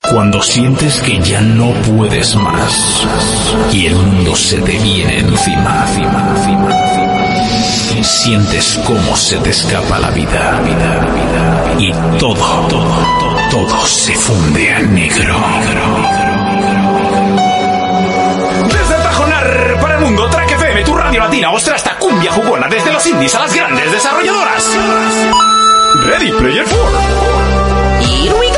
Cuando sientes que ya no puedes más y el mundo se te viene encima, encima, encima, encima. Sientes cómo se te escapa la vida, vida, vida, y todo, todo, todo, todo se funde a negro. Desde Tajonar para el mundo, Track FM, tu radio latina, ostra hasta cumbia jugona, desde los indies a las grandes desarrolladoras. Ready Player 4.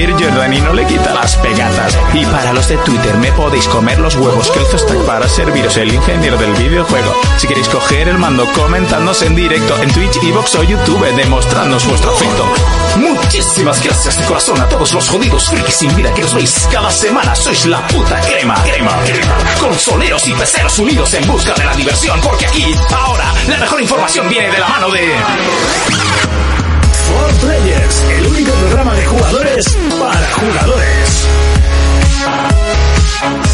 Sir Jordan y no le quita las pegatas. Y para los de Twitter me podéis comer los huevos. Que el está para serviros el ingeniero del videojuego. Si queréis coger el mando, comentadnos en directo en Twitch, Evox o YouTube, demostrándonos vuestro afecto. Muchísimas gracias de corazón a todos los jodidos frikis sin vida que os veis cada semana. Sois la puta crema, crema, crema. Consoleros y peceros unidos en busca de la diversión. Porque aquí, ahora, la mejor información viene de la mano de... For Players, el único programa de jugadores para jugadores.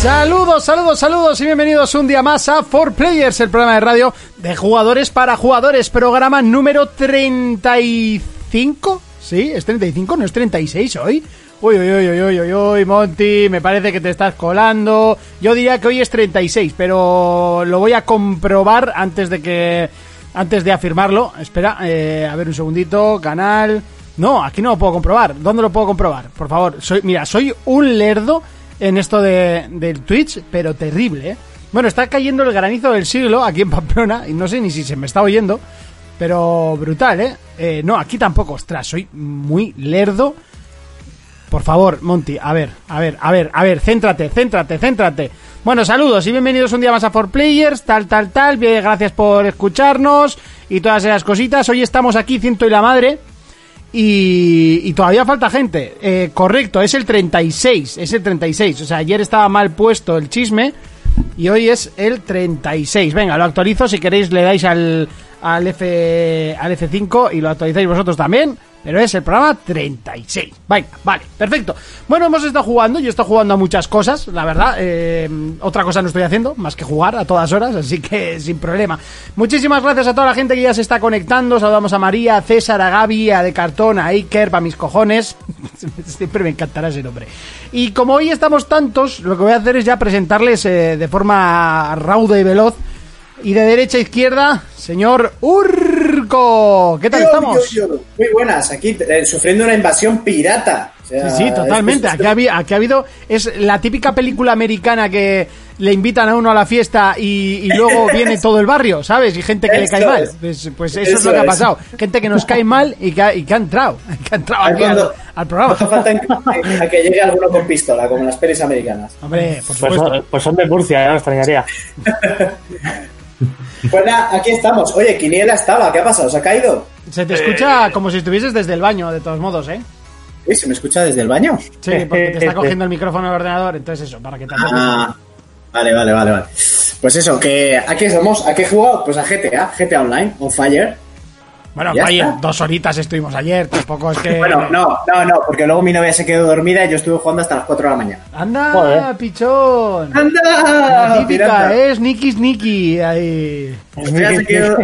Saludos, saludos, saludos y bienvenidos un día más a 4Players, el programa de radio de jugadores para jugadores, programa número 35. ¿Sí? ¿Es 35? ¿No es 36 hoy? Uy, uy, uy, uy, uy, uy, Monty, me parece que te estás colando. Yo diría que hoy es 36, pero lo voy a comprobar antes de que... Antes de afirmarlo. Espera, eh, a ver un segundito, canal... No, aquí no lo puedo comprobar. ¿Dónde lo puedo comprobar? Por favor, soy, mira, soy un lerdo en esto de, del Twitch, pero terrible, ¿eh? Bueno, está cayendo el granizo del siglo aquí en Pamplona y no sé ni si se me está oyendo, pero brutal, ¿eh? eh no, aquí tampoco, ostras, soy muy lerdo. Por favor, Monty, a ver, a ver, a ver, a ver, céntrate, céntrate, céntrate. Bueno, saludos y bienvenidos un día más a 4Players, tal, tal, tal. Bien, gracias por escucharnos y todas esas cositas. Hoy estamos aquí, ciento y la madre. Y, y todavía falta gente. Eh, correcto, es el 36. Es el 36. O sea, ayer estaba mal puesto el chisme. Y hoy es el 36. Venga, lo actualizo. Si queréis, le dais al, al, F, al F5 y lo actualizáis vosotros también. Pero es el programa 36. Venga, vale, perfecto. Bueno, hemos estado jugando. Yo he estado jugando a muchas cosas, la verdad. Eh, otra cosa no estoy haciendo, más que jugar a todas horas, así que sin problema. Muchísimas gracias a toda la gente que ya se está conectando. Saludamos a María, a César, a Gaby, a De Cartón, a Iker, para mis cojones. Siempre me encantará ese nombre. Y como hoy estamos tantos, lo que voy a hacer es ya presentarles eh, de forma rauda y veloz. Y de derecha a izquierda, señor Urco. ¿Qué tal Yo, estamos? yo, yo. Muy buenas, aquí eh, sufriendo una invasión pirata. O sea, Sí, sí, totalmente. Aquí ha, habi- aquí ha habido. Es la típica película americana que le invitan a uno a la fiesta y, y luego viene todo el barrio, ¿sabes? Y gente que le cae Eso mal. es. Pues, pues eso, es Eso lo que ha es. pasado. Gente que nos cae mal y que ha, y que ha entrado. Que ha entrado aquí al, Cuando- al programa. No hace falta en- en- a que llegue alguno con pistola, como en las pelis americanas. Hombre, por Pues supuesto. son, pues son de Murcia, ya me extrañaría. Pues nada, aquí estamos. Oye, Quiniela estaba, ¿qué ha pasado? ¿Se ha caído? Se te escucha como si estuvieses desde el baño, de todos modos, ¿eh? Uy, ¿se me escucha desde el baño? Sí, porque te está cogiendo el micrófono del ordenador, entonces eso, para que te Ah, vale, vale, vale, vale. Pues eso, que ¿a qué somos? ¿A qué he jugado? Pues a GTA, GTA Online, on fire. Bueno, Ya vaya, está. dos horitas estuvimos ayer, tampoco es que... Bueno, no, no, no, porque luego mi novia se quedó dormida y yo estuve jugando hasta las 4 de la mañana. Anda, Joder. pichón. La ¡Anda! típica! ¿eh? Sneaky, sneaky. Ahí. Ella se quedó,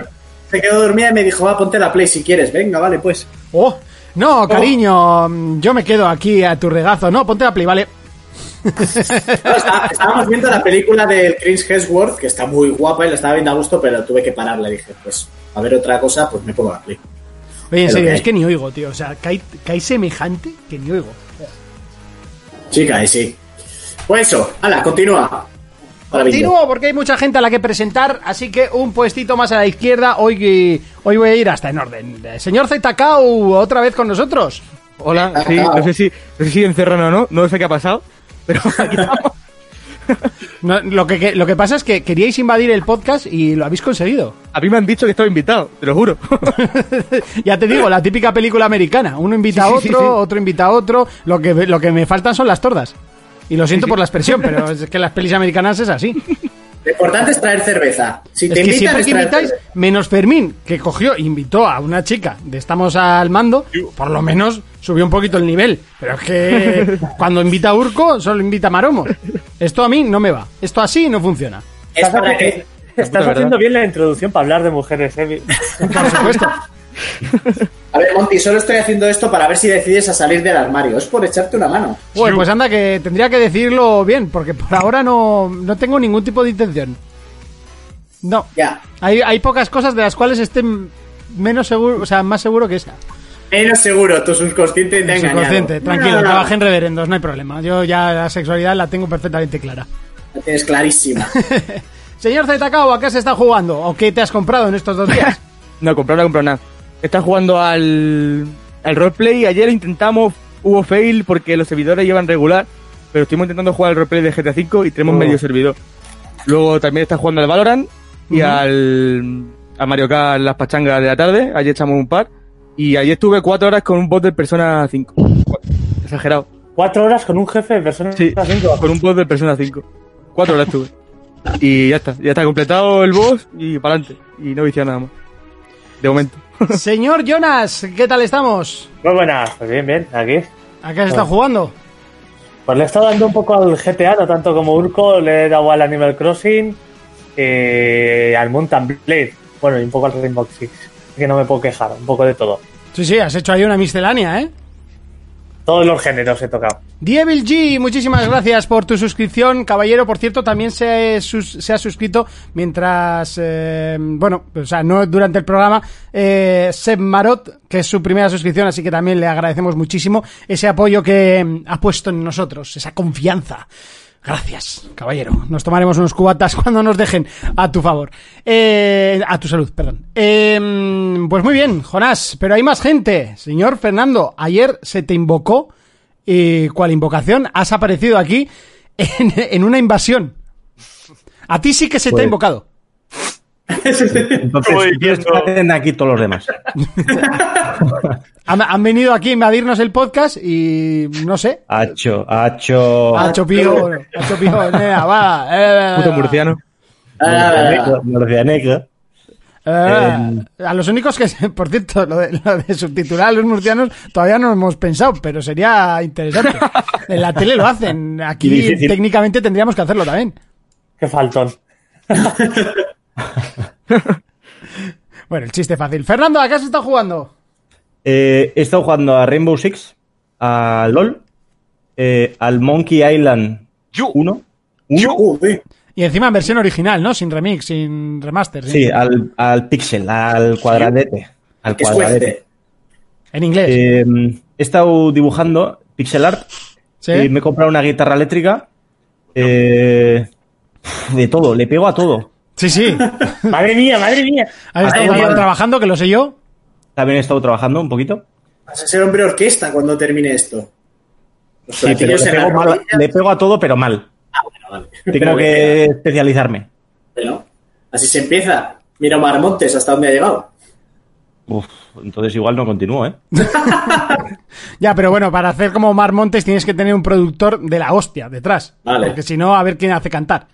se quedó dormida y me dijo, va, ponte la play si quieres. Venga, vale, pues. Oh, no, cariño, mm, yo me quedo aquí a tu regazo. No, ponte la play, vale. No, está- estábamos viendo la película del Chris Hemsworth, que está muy guapa y la estaba viendo a gusto, pero tuve que pararla. Dije, pues, a ver otra cosa, pues me pongo la play. Oye, en serio, que es que ni oigo, tío. O sea, cae, cae semejante que ni oigo. Sí, cae, sí. Pues eso, hala, continúa. Continúo porque hay mucha gente a la que presentar, así que un puestito más a la izquierda. Hoy, hoy voy a ir hasta en orden. Señor Zetacau, otra vez con nosotros. Hola, sí, no sé si, no sé si encerrado o no, no sé qué ha pasado, pero aquí estamos. No, lo, que, que- lo que pasa es que queríais invadir el podcast y lo habéis conseguido. A mí me han dicho que estaba invitado, te lo juro. ya te digo, la típica película americana. Uno invita a otro, sí, sí, sí. otro invita a otro. Lo que, lo que me faltan son las tordas. Y lo siento por la expresión, pero es que las pelis americanas es así. Lo importante es traer cerveza. Si Es te que invitan, siempre es que invitáis, cerveza. menos Fermín, que cogió, invitó a una chica de Estamos al Mando, por lo menos subió un poquito el nivel. Pero es que cuando invita a Urco, solo invita a Maromo. Esto a mí no me va. Esto así no funciona. Es para que... Estás ¿verdad? haciendo bien la introducción para hablar de mujeres, ¿eh? Por supuesto. A ver, Monty, solo estoy haciendo esto para ver si decides a salir del armario. Es por echarte una mano. Bueno, pues anda que tendría que decirlo bien, porque por ahora no, no tengo ningún tipo de intención. No. Ya. Hay, hay pocas cosas de las cuales esté menos seguro, o sea, más seguro que esa. Menos seguro, tu subconsciente te ha engañado. Subconsciente, tranquilo, No, no, no. trabajé en reverendos, no hay problema. Yo ya la sexualidad la tengo perfectamente clara. La tienes clarísima. Señor Zetacao, ¿a qué se está jugando? ¿O qué te has comprado en estos dos días? No, comprar no he comprado nada. Está jugando al, al roleplay. Ayer intentamos, hubo fail porque los servidores llevan regular. Pero estuvimos intentando jugar al roleplay de GTA V y tenemos Oh. medio servidor. Luego también está jugando al Valorant y Ujú. al a Mario Kart las pachangas de la tarde. Ayer echamos un par. Y ayer estuve cuatro horas con un bot de Persona 5. Exagerado. Cuatro horas con un jefe de personas. Sí, con un boss de Persona 5. Cuatro horas estuve. Y ya está, ya está completado el boss y para adelante. Y no hice nada más. De momento. Señor Jonas, ¿qué tal estamos? Muy buenas, pues bien, bien, aquí. ¿A qué se está jugando? Pues le he estado dando un poco al GTA, no tanto como Urco, le he dado al Animal Crossing, eh, al Mountain Blade, bueno, y un poco al Rainbow Six. Que no me puedo quejar, un poco de todo. Sí, sí, has hecho ahí una miscelánea, ¿eh? Todos los géneros he tocado. Dievil G, muchísimas gracias por tu suscripción. Caballero, por cierto, también se, sus- se ha suscrito mientras, eh, bueno, o sea, no durante el programa, eh, Seb Marot, que es su primera suscripción, así que también le agradecemos muchísimo ese apoyo que mm, ha puesto en nosotros, esa confianza. Gracias, caballero. Nos tomaremos unos cubatas cuando nos dejen a tu favor. Eh, a tu salud, perdón. Eh, pues muy bien, Jonás, pero hay más gente. Señor Fernando, ayer se te invocó y cual invocación has aparecido aquí en, en una invasión. A ti sí que se te ha invocado. Entonces, ¿qué hacen aquí todos los demás? Han, han venido aquí a invadirnos el podcast y no sé. Hacho, hacho. Hacho pío, hacho pío, nea, va. eh, Puto murciano. Ah, Murcianeca. eh, a los únicos que, por cierto, lo de, lo de subtitular a los murcianos todavía no lo hemos pensado, pero sería interesante. En la tele lo hacen, aquí técnicamente tendríamos que hacerlo también. Qué faltón. Bueno, el chiste fácil. Fernando, ¿a qué se está jugando? Eh, he estado jugando a Rainbow Six, a LOL, eh, al Monkey Island 1. Joder. Y encima en versión original, ¿no? Sin remix, sin remaster. Sí, al, al Pixel, al cuadradete. Al cuadradete. En inglés. Eh, he estado dibujando pixel art ¿Sí? y me he comprado una guitarra eléctrica. eh, de todo, le pego a todo. Sí, sí. Madre mía, madre mía. Has estado Dios. trabajando, que lo sé yo. También he estado trabajando un poquito. Vas a ser hombre orquesta cuando termine esto. Los Sí, pero le pego, mal- le pego a todo, pero mal. Bueno, vale. Tengo Pero que especializarme. Bueno, así se empieza. Mira Omar Montes hasta dónde ha llegado. Uf, entonces igual no continúo, ¿eh? Ya, pero bueno, para hacer como Mar Montes tienes que tener un productor de la hostia detrás. Vale. Porque si no, a ver quién hace cantar.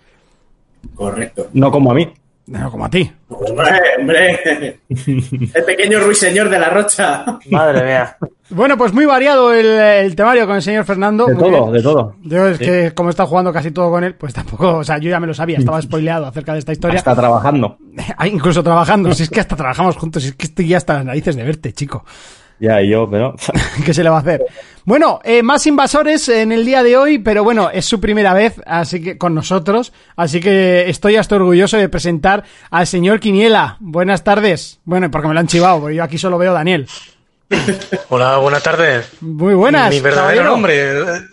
Correcto. No como a mí. No, como a ti. Hombre, hombre. El pequeño ruiseñor de la rocha. Madre mía. Bueno, pues muy variado el, el temario con el señor Fernando. De Muy todo, bien. de todo. Yo es que como he estado jugando casi todo con él, pues tampoco, o sea, yo ya me lo sabía, estaba spoileado acerca de esta historia. Está trabajando. Ah, Incluso trabajando, si es que hasta trabajamos juntos, si es que estoy ya hasta las narices de verte, chico. Ya, y yo, pero. ¿Qué se le va a hacer? Bueno, eh, más invasores en el día de hoy, pero bueno, es su primera vez así que con nosotros, así que estoy hasta orgulloso de presentar al señor Quiniela. Buenas tardes. Bueno, porque me lo han chivado, porque yo aquí solo veo a Daniel. Hola, buenas tardes. Muy buenas. Mi verdadero caballero. nombre.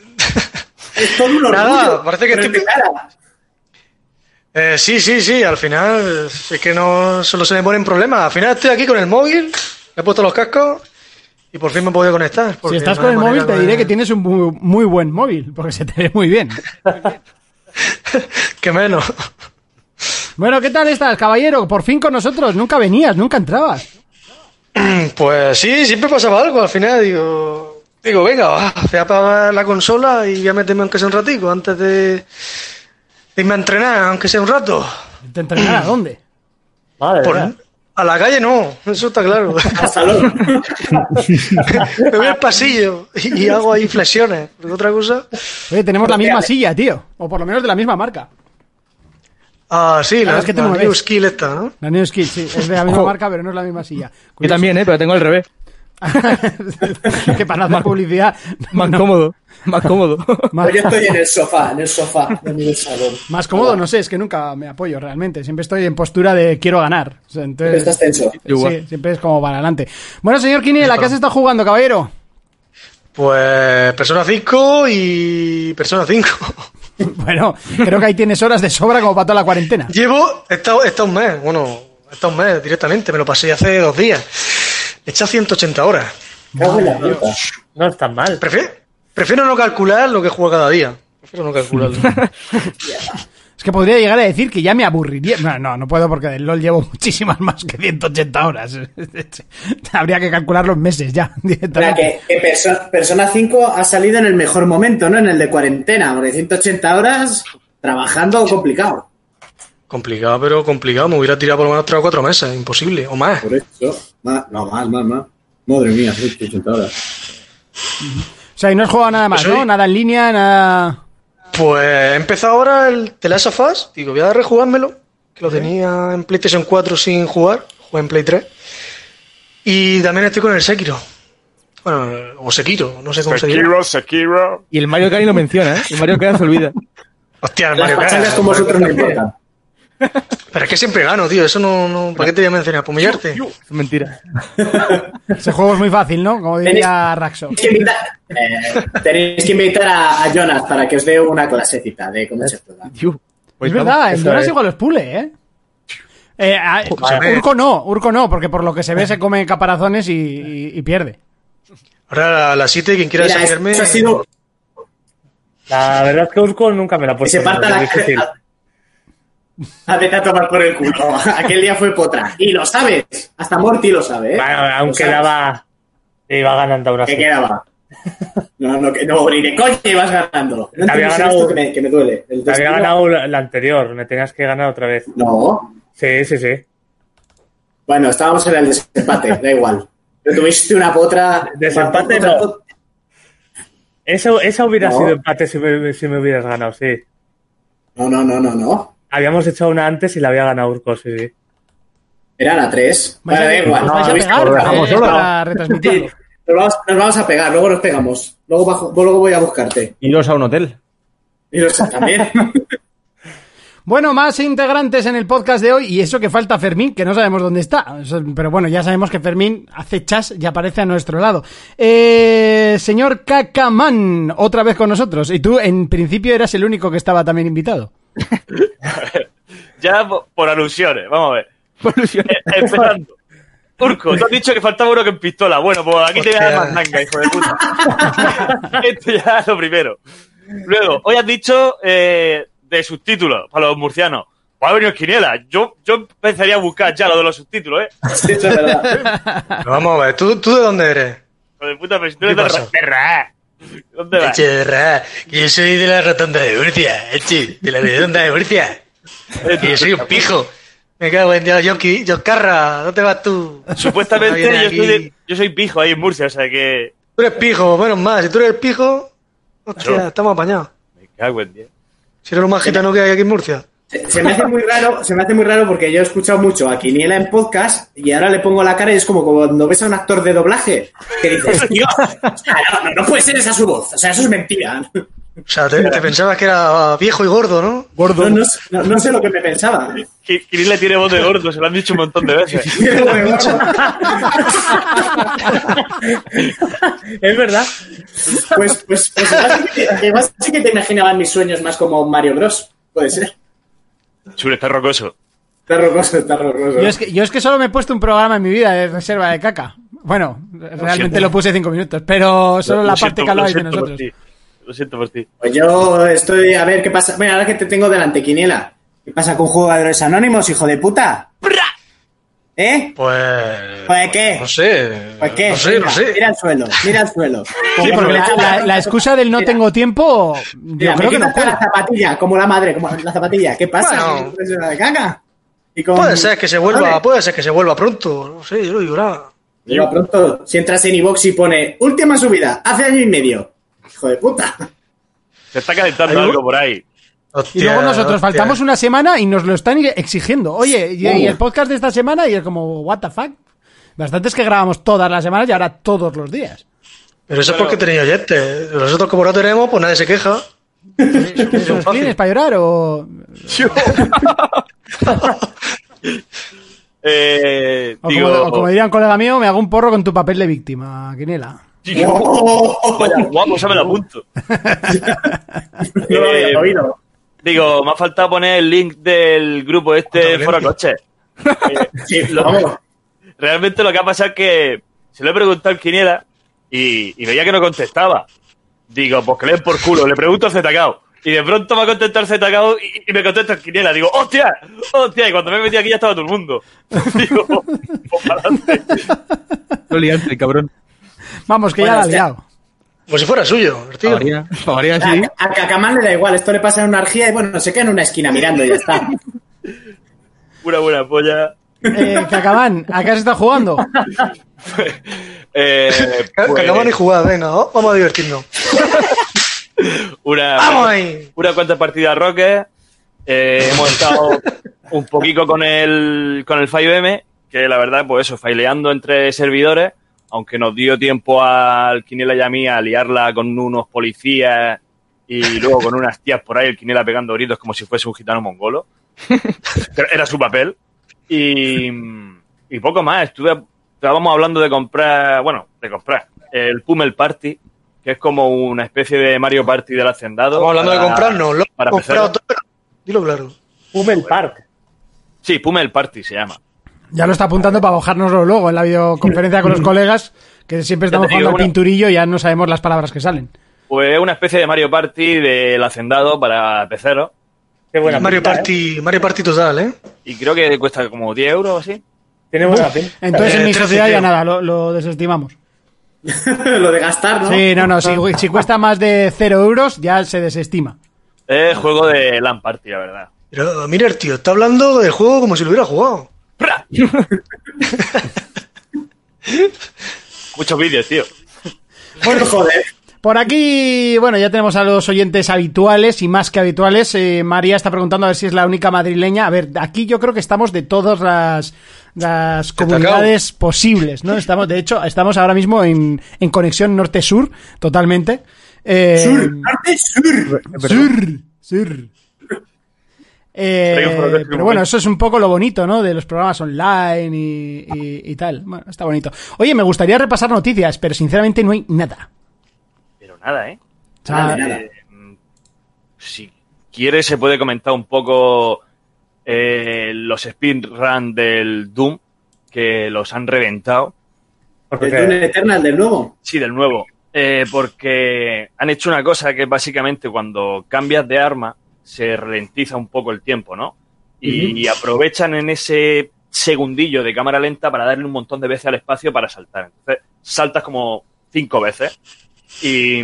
Es todo un Nada, parece que estoy- mi cara. Eh, sí, sí, sí, al final es que no solo se me ponen problemas. Al final estoy aquí con el móvil, he puesto los cascos y por fin me he podido conectar. Si estás no con el móvil, te de- diré que tienes un muy, muy buen móvil, porque se te ve muy bien. Que menos. Bueno, ¿qué tal estás, caballero? Por fin con nosotros. Nunca venías, nunca entrabas. Pues sí, siempre pasaba algo. Al final digo, digo venga, va, voy a apagar la consola y voy a meterme aunque sea un ratico antes de, de irme a entrenar, aunque sea un rato. ¿Te entrenar a dónde? Madre Por-. A la calle no, eso está claro. Al salón. me voy al pasillo y, hago ahí flexiones. Porque otra cosa. Oye, tenemos la misma silla, tío. O por lo menos de la misma marca. Ah, sí, Claro, la, es que la. New Skill esta, ¿no? La New Skill, sí. Es de la misma marca, pero no es la misma silla. Yo también, ¿eh? Pero tengo al revés. que para no hacer publicidad. Más cómodo. Más cómodo. Más, Pues yo estoy en el sofá, en el sofá de mi salón. más cómodo, no sé, es que nunca me apoyo realmente. Siempre estoy en postura de quiero ganar. O sea, entonces, Estás tenso. Sí, siempre es como para adelante. Bueno, señor Quiniela, ¿qué has estado jugando, caballero? Pues Persona 5 y Persona 5. Bueno, creo que ahí tienes horas de sobra como para toda la cuarentena. Llevo, he estado, he estado un mes, bueno, he estado un mes directamente, me lo pasé hace dos días. He echado 180 horas. No es tan mal. Prefiero, prefiero no calcular lo que juego cada día. Prefiero no calcularlo. Es que podría llegar a decir que ya me aburriría. No, no, no puedo porque del LOL llevo muchísimas más que 180 horas. Habría que calcular los meses ya, directamente. que, que Perso- Persona 5 ha salido en el mejor momento, ¿no? En el de cuarentena, porque 180 horas trabajando complicado. Complicado, pero complicado. Me hubiera tirado por lo menos 3 o 4 meses, imposible, o más. Por eso. Más, no, más, más, más. Madre mía, 180 horas. O sea, y no has jugado nada más, Pues ¿no? Nada en línea, nada. Pues he empezado ahora el The Last of Us. Digo, voy a rejugármelo. Que lo tenía en PlayStation 4 sin jugar. Jugué en Play 3. Y también estoy con el Sekiro. Bueno, o Sekiro, no sé cómo se dice. Sekiro, Sekiro. Y el Mario Kart ni lo menciona, ¿eh? El Mario Kart se olvida. Hostia, el Las Mario Kart. pachangas con vosotros no importan. Pero es que siempre gano, tío. Eso no. no ¿Para qué te voy a mencionar? ¿Para humillarte? Es mentira. Ese juego es muy fácil, ¿no? Como diría Raxo. Tenéis que invitar, eh, tenéis que invitar a, a Jonas para que os dé una clasecita de cómo se juega. Pues es verdad, el eso Jonas es. igual los pule, ¿eh? Eh, a- Vale. Urco no, Urco no, porque por lo que se ve se come caparazones y, y- y pierde. Ahora a las 7, quien quiera Mira, desafiarme. eso ha sido La verdad es que Urco nunca me la ha puesto. se parta la. A vete a tomar por el culo. Aquel día fue potra. Y lo sabes. Hasta Morty lo sabe, ¿eh? Bueno, aún quedaba. Iba ganando ahora ¿Qué quedaba? No, no, que no, ni de coña ibas ganando. No Te había ganado- que me, que me duele. El Te había ganado la anterior, me tenías que ganar otra vez. No. Sí, sí, sí. Bueno, estábamos en el desempate, da igual. Pero tuviste una potra. Desempate no. Eso, esa hubiera No. sido empate si me, si me hubieras ganado, sí. No, no, no, no, no. Habíamos hecho una antes y la había ganado Urco, sí, sí. Eran a tres. ¿Vais Vale, a, da igual. os vais a pegar? otra. Para retransmitirlo. Nos vamos, nos vamos a pegar, luego nos pegamos. Luego, bajo- luego voy a buscarte. Iros a un hotel. Y los también. Bueno, más integrantes en el podcast de hoy y eso que falta Fermín, que no sabemos dónde está. Pero bueno, ya sabemos que Fermín hace chas y aparece a nuestro lado. Eh, señor Cacaman, otra vez con nosotros. Y tú, en principio, eras el único que estaba también invitado. Ya por, por alusiones, vamos a ver. Por ilusión. Eh, empezando. Urco, tú has dicho que faltaba uno que en pistola. Bueno, pues aquí te voy a dar más manga, hijo de puta. Esto ya es lo primero. Luego, hoy has dicho eh, de subtítulos para los murcianos. Va a venir Quiniela. Yo, yo empezaría a buscar ya lo de los subtítulos, ¿eh? Sí, eso es verdad. Pero vamos a ver, ¿tú, tú de dónde eres? Hijo de puta, pero si tú eres ¿Qué de, de Ra. ¿Dónde vas? Eche de ra, que yo soy de la rotonda de Murcia, Eche, de la rotonda de Murcia. Que yo soy un pijo. Me cago en Dios, Yonki, Yoncarra, ¿dónde vas tú? Supuestamente yo soy, de- yo soy pijo ahí en Murcia, o sea que... Tú eres pijo, menos mal. Si tú eres pijo, hostia, estamos apañados. Me cago en Dios. Si eres lo más gitano que hay aquí en Murcia. Se, se me hace muy raro, se me hace muy raro porque yo he escuchado mucho a Quiniela en podcast y ahora le pongo la cara y es como cuando ves a un actor de doblaje que dices, tío, o sea, no, no, puede ser esa su voz, o sea, eso es mentira. O sea, te, te pensabas que era viejo y gordo, ¿no? No, no, no- no sé lo que me pensaba. Le tiene voz de gordo, se lo han dicho un montón de veces. es verdad. Pues, pues, pues igual sí que te imaginaban mis sueños más como Mario Bros. Puede ser. Chule, está rocoso. Está rocoso, está rocoso. Yo es, que, yo es que solo me he puesto un programa en mi vida de reserva de caca. Bueno, realmente lo puse cinco minutos, pero solo Lo la parte que de siento por nosotros. Lo siento por ti. Pues yo estoy a ver qué pasa. Bueno, ahora que te tengo delante, Quiniela. ¿Qué pasa con jugadores anónimos, hijo de puta? ¿Eh? Pues. ¿Pues qué? No sé. ¿Pues qué? No sé, Mira, no sé. Mira el suelo, mira el suelo. Sí, porque la, la- la excusa del no tengo tiempo, yo Mira, creo que no puede. la zapatilla, como la madre, como la zapatilla. ¿Qué pasa? Bueno. ¿Qué reserva de caca? Y con- Puede ser que se vuelva, Vale. puede ser que se vuelva pronto. No sé, yo lo digo nada. Llega pronto, si entras en iVox y pone última subida, hace año y medio. Hijo de puta. Se está calentando algo por ahí. Y luego nosotros faltamos una semana y nos lo están exigiendo. Oye, y, y el podcast de esta semana y es como, what the fuck. Bastante es que grabamos todas las semanas y ahora todos los días. Pero eso es porque tenéis oyentes. Nosotros, como no tenemos, pues nadie se queja. ¿Son clines para llorar o...? Eh, O digo, como, o como diría un colega mío, me hago un porro con tu papel de víctima, Quiniela. vaya, guapo, se me lo apunto. No lo había Eh, oído. Digo, me ha faltado poner el link del grupo este Foro Coche. Sí, vamos. Realmente lo que ha pasado es que se lo he preguntado al Quiniela y, y veía que no contestaba. Digo, pues que le den por culo, le pregunto a Zetacao. Y de pronto me ha contestado el Zetacao y, y me contesta el Quiniela. Digo, ¡hostia! ¡hostia! Y cuando me metí aquí ya estaba todo el mundo. Digo, pues para adelante. No liante, cabrón. Vamos, que Bueno, ya la ha hostia. liado. Como si fuera suyo, tío. Sí. A, a Cacamán le da igual, esto le pasa en una argía y bueno, se queda en una esquina mirando y ya está. Una buena polla. Eh, Cacamán, ¿a qué has estado jugando? Eh, pues, acaban y jugar, venga, oh, vamos a divertirnos. una, ¡Vamos ahí! una cuanta partida Rocket. Eh, hemos estado un poquito con el, con el 5M, que la verdad, pues eso, faileando entre servidores, aunque nos dio tiempo al Quinela y a mí a liarla con unos policías y luego con unas tías por ahí, el Quinela pegando gritos como si fuese un gitano mongolo. Pero Era su papel. Y, y poco más. Estuve, estábamos hablando de comprar, bueno, de comprar el Pummel Party, que es como una especie de Mario Party del hacendado. Estamos hablando de comprarnos, lo para comprado todo. Dilo claro. Hummel Park. Sí, Pummel Party se llama. Ya lo está apuntando para bajárnoslo luego en la videoconferencia con los colegas, que siempre estamos jugando al una- pinturillo y ya no sabemos las palabras que salen. Pues es una especie de Mario Party del hacendado para peceros. Qué buena Mario pinta, ¿eh? Party, Mario Party total, ¿eh? Y creo que cuesta como 10 euros o así. Tiene buena pinta. Entonces Eh, en mi 13, sociedad ya nada, lo, lo desestimamos. Lo de gastar, ¿no? Sí, no, no, si, si cuesta más de cero euros ya se desestima. Es juego de LAN Party, la verdad. Pero mira, el tío está hablando del juego como si lo hubiera jugado. ¡Pra! Muchos vídeos, tío. Bueno, joder. Por aquí, bueno, ya tenemos a los oyentes habituales y más que habituales. Eh, María está preguntando a ver si es la única madrileña. A ver, aquí yo creo que estamos de todas las, las comunidades posibles, ¿no? Estamos, de hecho, estamos ahora mismo en, en conexión norte-sur, totalmente. Eh, Sur, norte, sur. Sur, sur. Eh, pero bueno, eso es un poco lo bonito, ¿no? De los programas online y, y- y tal. Bueno, está bonito. Oye, me gustaría repasar noticias, pero sinceramente no hay nada. Pero nada, ¿eh? Nada, nada. Eh, si quieres, se puede comentar un poco eh, los speedrun del Doom, que los han reventado. El Dune Eternal del nuevo. Sí, del nuevo. Eh, porque han hecho una cosa que básicamente cuando cambias de arma se ralentiza un poco el tiempo, ¿no? Y, y aprovechan en ese segundillo de cámara lenta para darle un montón de veces al espacio para saltar. Entonces, saltas como cinco veces. Y,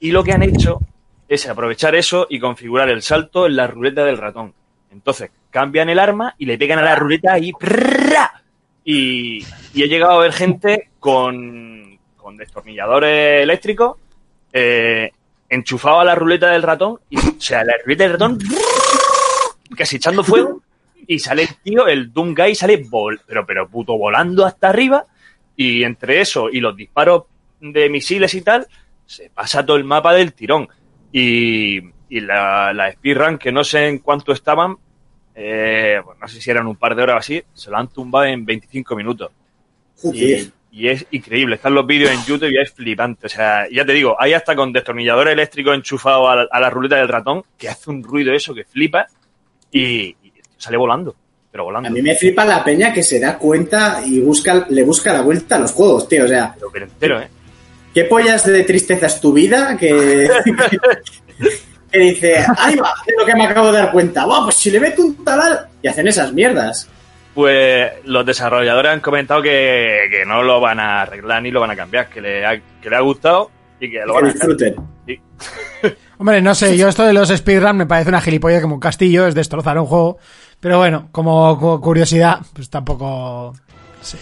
y lo que han hecho es aprovechar eso y configurar el salto en la ruleta del ratón. Entonces, cambian el arma y le pegan a la ruleta y ¡prrrra! Y, y he llegado a ver gente con, con destornilladores eléctricos eh, enchufado a la ruleta del ratón y, o sea, la ruleta del ratón casi echando fuego y sale el tío, el Doom Guy sale vol, pero, pero puto volando hasta arriba y entre eso y los disparos de misiles y tal, se pasa todo el mapa del tirón. Y, y la, la speedrun, que no sé en cuánto estaban, eh, pues no sé si eran un par de horas o así, se lo han tumbado en 25 minutos. Y, y es increíble. Están los vídeos en YouTube y es flipante. O sea, ya te digo, hay hasta con destornillador eléctrico enchufado a la, a la ruleta del ratón que hace un ruido eso que flipa y, y sale volando. Pero volando. A mí me flipa la peña que se da cuenta y busca, le busca la vuelta a los juegos, tío. O sea, Pero, pero entero, ¿eh? ¿qué pollas de tristeza es tu vida? Que, que dice, ahí va, de lo que me acabo de dar cuenta. Buah, pues si le meto un talal. Y hacen esas mierdas. Pues los desarrolladores han comentado que, que no lo van a arreglar ni lo van a cambiar, que le ha, que le ha gustado y que lo Que van a disfruten. Sí. Hombre, no sé, yo esto de los speedrun me parece una gilipollas como un castillo, es destrozar un juego. Pero bueno, como, curiosidad, pues tampoco... Sí.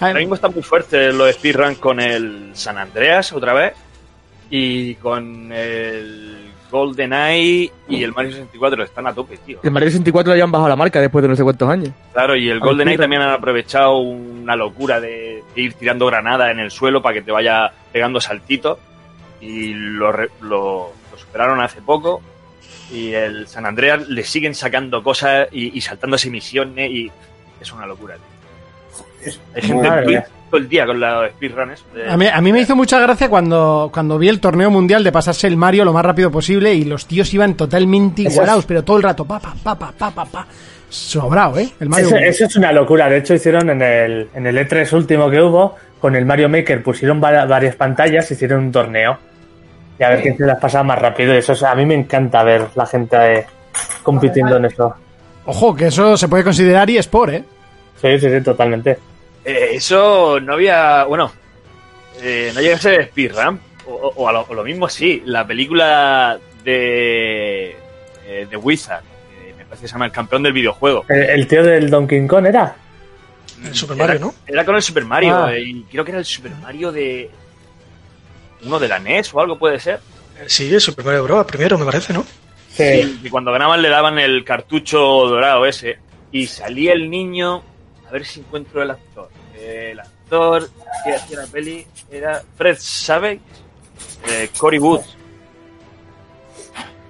A Ahora mismo está muy fuerte los speedrun con el San Andreas otra vez y con el GoldenEye y el Mario 64 están a tope, tío. El Mario 64 ya han bajado la marca después de no sé cuántos años. Claro, y el GoldenEye también han aprovechado una locura de, de ir tirando granada en el suelo para que te vaya pegando saltitos y lo, re- lo- lo superaron hace poco y el San Andreas le siguen sacando cosas y, y saltándose misiones y es una locura, tío. Hay gente en Twitch. Todo el día con los speedrunners. de- a mí, a mí me hizo mucha gracia cuando, cuando vi el torneo mundial de pasarse el Mario lo más rápido posible y los tíos iban totalmente igualados, es- pero todo el rato, pa, pa, pa, pa, pa, pa, pa. Sobrado, ¿eh? El Mario. Eso, eso es una locura. De hecho, hicieron en el, en el E3 último que hubo, con el Mario Maker, pusieron va- varias pantallas, hicieron un torneo. Y a ver quién se las pasaba más rápido. Y eso es- a mí me encanta ver la gente eh, compitiendo en eso. Ojo, que eso se puede considerar eSport, ¿eh? Sí, sí, sí, totalmente. Eh, eso no había. Bueno, eh, no llega a ser speedrun. O, o- o a lo, o lo mismo sí. La película de. eh, de Wizard. me parece que se llama El campeón del videojuego. El, el tío del Donkey Kong era. El Super Mario, era, ¿no? Era con el Super Mario. Ah. eh, y creo que era el Super Mario de. Uno de la NES o algo puede ser. Sí, el Super Mario Bros. primero, me parece, ¿no? Sí. Y cuando ganaban le daban el cartucho dorado ese. Y salía el niño. A ver si encuentro el actor. El actor que hacía la peli era Fred Savage. Eh, Cory Woods.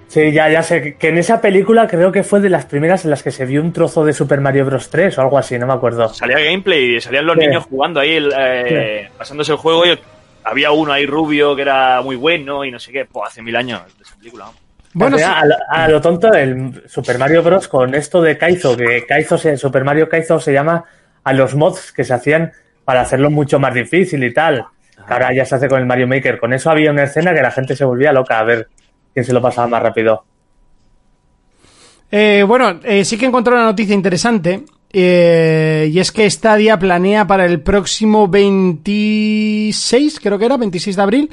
Sí, ya, ya sé que en esa película creo que fue de las primeras en las que se vio un trozo de Super Mario Bros. 3 o algo así, no me acuerdo. Salía gameplay y salían los Sí. niños jugando ahí, eh, pasándose el juego. Y había uno ahí rubio que era muy bueno y no sé qué. Pues hace mil años de esa película. vamos. Bueno, O sea, a, lo, a lo tonto del Super Mario Bros. con esto de Kaizo, que Kaizo se- Super Mario Kaizo se llama a los mods que se hacían para hacerlo mucho más difícil y tal. Que ahora ya se hace con el Mario Maker. Con eso había una escena que la gente se volvía loca a ver quién se lo pasaba más rápido. Eh, bueno, eh, sí que encontré una noticia interesante. eh, y es que Stadia planea para el próximo 26, creo que era, 26 de abril.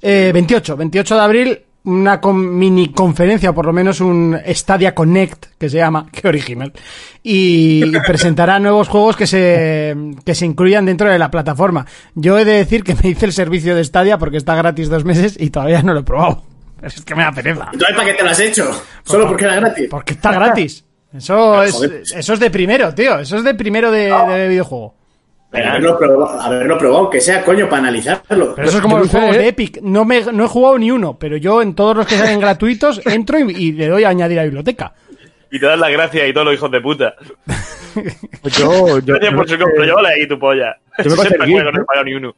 eh, 28, 28 de abril, una con- mini conferencia, o por lo menos un Stadia Connect, que se llama, que original. Y, presentará nuevos juegos que se, que se incluyan dentro de la plataforma. Yo he de decir que me hice el servicio de Stadia porque está gratis dos meses y todavía no lo he probado. Es que me da pereza. Entonces, ¿para qué te lo has hecho? Solo porque era gratis. Porque está gratis. Eso es, eso es de primero, tío. Eso es de primero de, de videojuego. Pero haberlo probado, haberlo probado, que sea coño para analizarlo. Pero eso es como los juegos de Epic. No, me, no he jugado ni uno, pero yo en todos los que salen gratuitos entro y, y le doy a añadir a biblioteca. Y te das las gracias y todos los hijos de puta. Pues yo, yo, Gracias por su compra, yo ahí tu polla. Yo me pasé el 60 Gear, juegos, no he ¿no? pagado ni uno.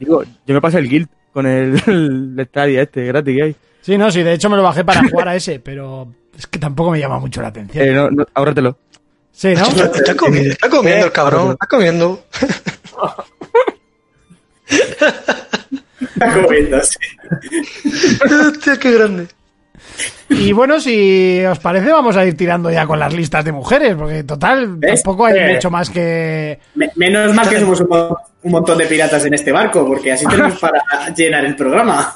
digo, yo me pasé el guild con el, el Stadia este gratis que hay. Sí, no, sí, de hecho me lo bajé para jugar a ese, pero es que tampoco me llama mucho la atención. Eh, no, no, ahórratelo. Sí, ¿no? Está, está comiendo, está comiendo el cabrón, está comiendo. Está comiendo, sí. Hostia, qué grande. Y bueno, si os parece, vamos a ir tirando ya con las listas de mujeres, porque total, ¿Ves? tampoco hay Eh. mucho más que... Me- Menos mal que somos un, mo- un montón de piratas en este barco, porque así tenemos para llenar el programa.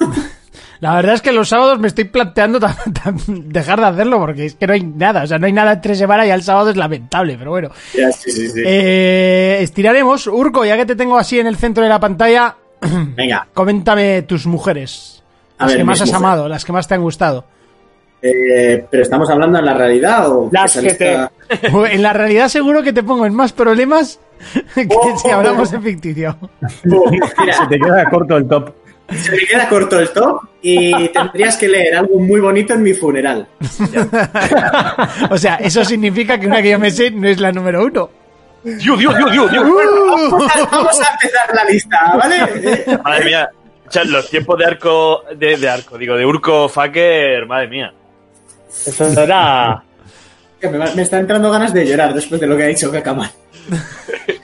La verdad es que los sábados me estoy planteando dejar de hacerlo, porque es que no hay nada, o sea, no hay nada entre semana y el sábado es lamentable, pero bueno. Ya, sí, sí, sí. Eh, estiraremos. Urco, ya que te tengo así en el centro de la pantalla, Venga, coméntame tus mujeres. A Las ver, que más has mujeres. amado, las que más te han gustado. eh, pero estamos hablando en la realidad o Las que te- En la realidad seguro que te pongo en más problemas que Oh, si hablamos en ficticio. Mira, Se te queda corto el top. Se me queda corto el top y tendrías que leer algo muy bonito en mi funeral. o sea, eso significa que una que yo me sé no es la número uno. Dios, Dios, Dios, Dios, Dios. Vamos a empezar la lista, ¿vale? Madre mía. O sea, los tiempos de arco, de, de arco, digo, de Urco Faker, madre mía. Eso no era. Me, está entrando ganas de llorar después de lo que ha dicho Kakaman.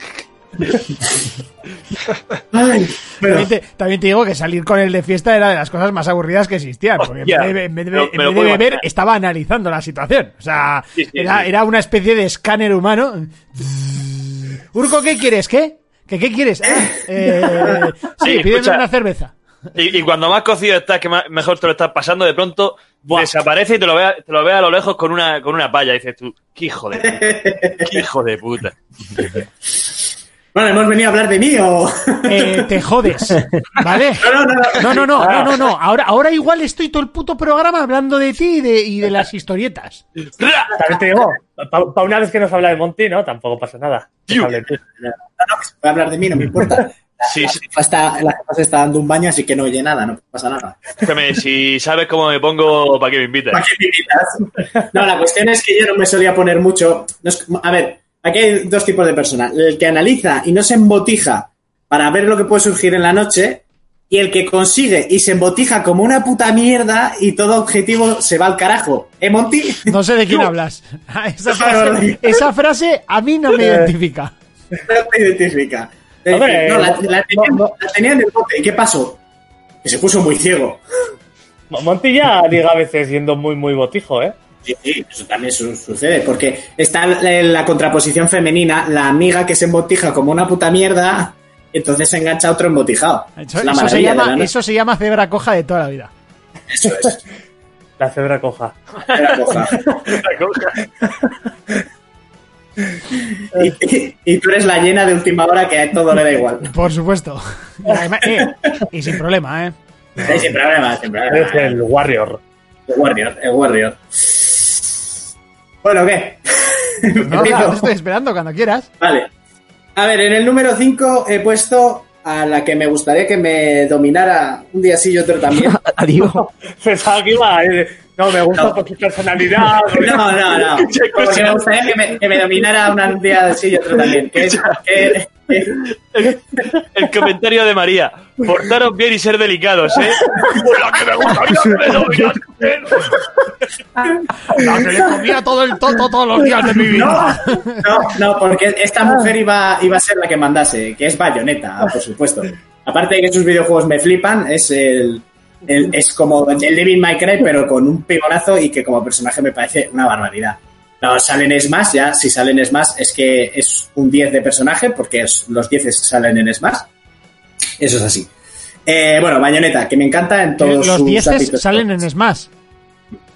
Ay, También, te, también te digo que salir con él de fiesta era de las cosas más aburridas que existían. Porque en vez de, en vez de- me lo- en me lo vez de puedo beber, imaginar. estaba analizando la situación. O sea, Sí, sí, era, sí. era una especie de escáner humano. Urco, ¿qué quieres? ¿Qué? ¿Qué, qué quieres? Ah, eh, sí, pídeme una cerveza. Y, y cuando más cocido estás, que más- mejor te lo estás pasando, de pronto desaparece y te lo ve, a- te lo ve a lo lejos con una, con una palla. Y dices tú, qué hijo de puta. Qué hijo de puta. bueno, hemos venido a hablar de mí o. Eh, te jodes, ¿vale? No, no, no, No, no, no, no, no, no. Ahora, ahora igual estoy todo el puto programa hablando de ti y de, y de las historietas. También te digo, para una vez que nos habla de Monty, ¿no? Tampoco pasa nada. Hable tú. Voy a hablar de mí, no me importa. Sí, la, sí. jefa está, la jefa se está dando un baño, así que no oye nada, no pasa nada. Escúchame, si sabes cómo me pongo, ¿para qué me invitas? ¿Para qué me invitas? No, la cuestión es que yo no me solía poner mucho. no es- a ver, aquí hay dos tipos de personas. El que analiza y no se embotija para ver lo que puede surgir en la noche, y el que consigue y se embotija como una puta mierda y todo objetivo se va al carajo. ¿Eh, Monty? No sé de quién hablas. Esa frase, esa frase a mí no me identifica. No te identifica. Hombre, decir, no, la, no, la tenía, la tenía en el bote. ¿Y qué pasó? Que se puso muy ciego. Monty ya diga a veces siendo muy, muy botijo, ¿eh? Sí, sí, eso también su- sucede, porque está en la contraposición femenina, la amiga que se embotija como una puta mierda, entonces se engancha a otro embotijado. Eso, Es la eso se la llama, eso se llama cebra coja de toda la vida. Eso es. La cebra coja. Era coja. y, y- y tú eres la llena de última hora que a todo le da igual. Por supuesto. Y, además- eh, y sin problema, ¿eh? Sí, sin problema, sin problema. Eres el Warrior. El Warrior, el Warrior. Bueno, ¿qué? No, Empiezo. no, estoy esperando cuando quieras. Vale. A ver, en el número 5 he puesto a la que me gustaría que me dominara un día sí y otro también. Adiós. Pensaba que iba. eh, No, me gusta No. por su personalidad. No, no, no. Porque me gustaría que me, que me dominara un día sí y otro también. Que es, que- que- El, el comentario de María. Portaros bien y ser delicados, ¿eh? Hola, que me gustaría que me dominasen. La que le comía todo el toto todos los días de mi vida. no, no, porque esta mujer iba, iba a ser la que mandase, que es Bayonetta, por supuesto. Aparte de que sus videojuegos me flipan, es el, el- es como el Devil May Cry, pero con un pigonazo y que como personaje me parece una barbaridad. No, salen Smash, ya, si salen Smash es que es un 10 de personaje, porque es- los 10 salen en Smash. Eso es así. Eh, bueno, Bayonetta, que me encanta en todos Los sus 10 ámbitos. salen en Smash.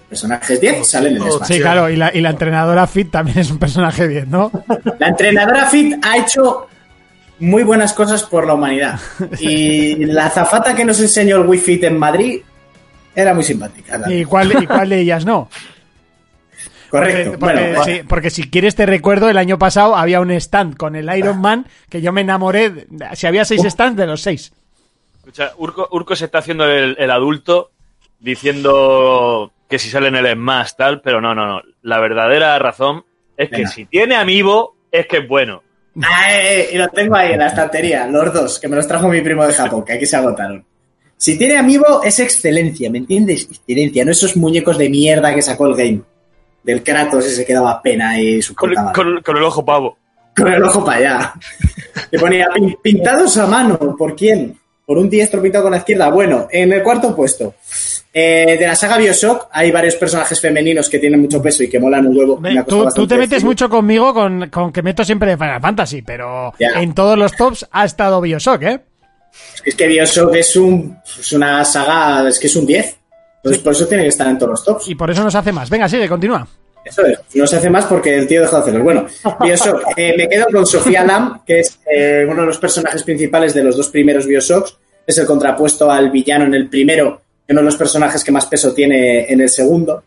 Personajes 10 salen en Smash. Sí, claro, y la, y la entrenadora Fit también es un personaje 10, ¿no? La entrenadora Fit ha hecho muy buenas cosas por la humanidad. Y la zafata que nos enseñó el Wii Fit en Madrid era muy simpática. ¿Y cuál, y cuál de ellas no? Correcto. Porque, bueno, porque, sí, porque si quieres te recuerdo, el año pasado había un stand con el Iron Man que yo me enamoré. de- Si había seis stands, de los seis. Escucha, Urco, Urco se está haciendo el, el adulto diciendo que si sale en el Smash tal, pero no, no, no. La verdadera razón es que Venga. si tiene amiibo es que es bueno. Ah, eh, eh, y lo tengo ahí en la estantería, los dos, que me los trajo mi primo de Japón, que aquí se agotaron. Si tiene amiibo, es excelencia, ¿me entiendes? Excelencia, no esos muñecos de mierda que sacó el game. Del Kratos ese que daba pena y su Con, con- con el ojo pavo. Con el ojo para allá. Le ponía "Pin- pintados a mano. ¿Por quién? Por un diestro pintado con la izquierda. Bueno, en el cuarto puesto. Eh, de la saga Bioshock hay varios personajes femeninos que tienen mucho peso y que molan un huevo. Me Tú, te metes mucho conmigo con, con que meto siempre de Final Fantasy, pero en todos los tops ha estado Bioshock, ¿eh? Es que Bioshock es, un, es una saga, es que es un 10. Entonces por eso tiene que estar en todos los tops. Y por eso nos hace más. Venga, sigue, continúa. Eso es. No se hace más porque el tío dejó de hacerlo. Bueno, Bioshock. eh, me quedo con Sofía Lam, que es eh, uno de los personajes principales de los dos primeros Bioshocks. Es el contrapuesto al villano en el primero, uno de los personajes que más peso tiene en el segundo.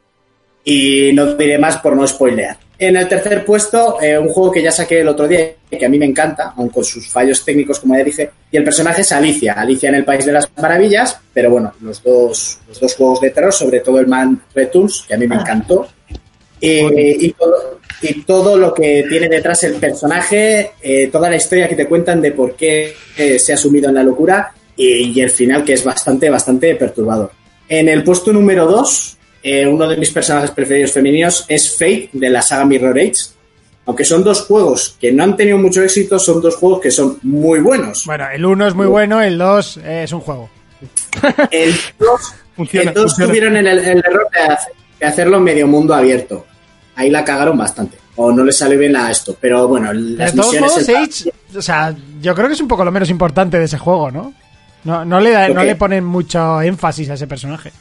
Y no diré más por no spoilear. En el tercer puesto, eh, un juego que ya saqué el otro día, que a mí me encanta, aun con sus fallos técnicos, como ya dije, y el personaje es Alicia, Alicia en el País de las Maravillas, pero bueno, los dos, los dos juegos de terror, sobre todo el Man Returns, que a mí me encantó, y, todo, y todo lo que tiene detrás el personaje, eh, toda la historia que te cuentan de por qué eh, se ha sumido en la locura y, y el final que es bastante, bastante perturbador. En el puesto número 2, uno de mis personajes preferidos femeninos es Fate de la saga Mirror Age. Aunque son dos juegos que no han tenido mucho éxito, son dos juegos que son muy buenos. Bueno, el 1 es muy bueno, el 2 es un juego. El 2 Funciona, el dos funciona. tuvieron el, el error de, hacer- de hacerlo medio mundo abierto. Ahí la cagaron bastante. O no les salió bien a esto. Pero bueno, De las todos misiones... modos, Age, o sea, yo creo que es un poco lo menos importante de ese juego, ¿no? No, no, le, da- ¿Lo no le ponen mucho énfasis a ese personaje.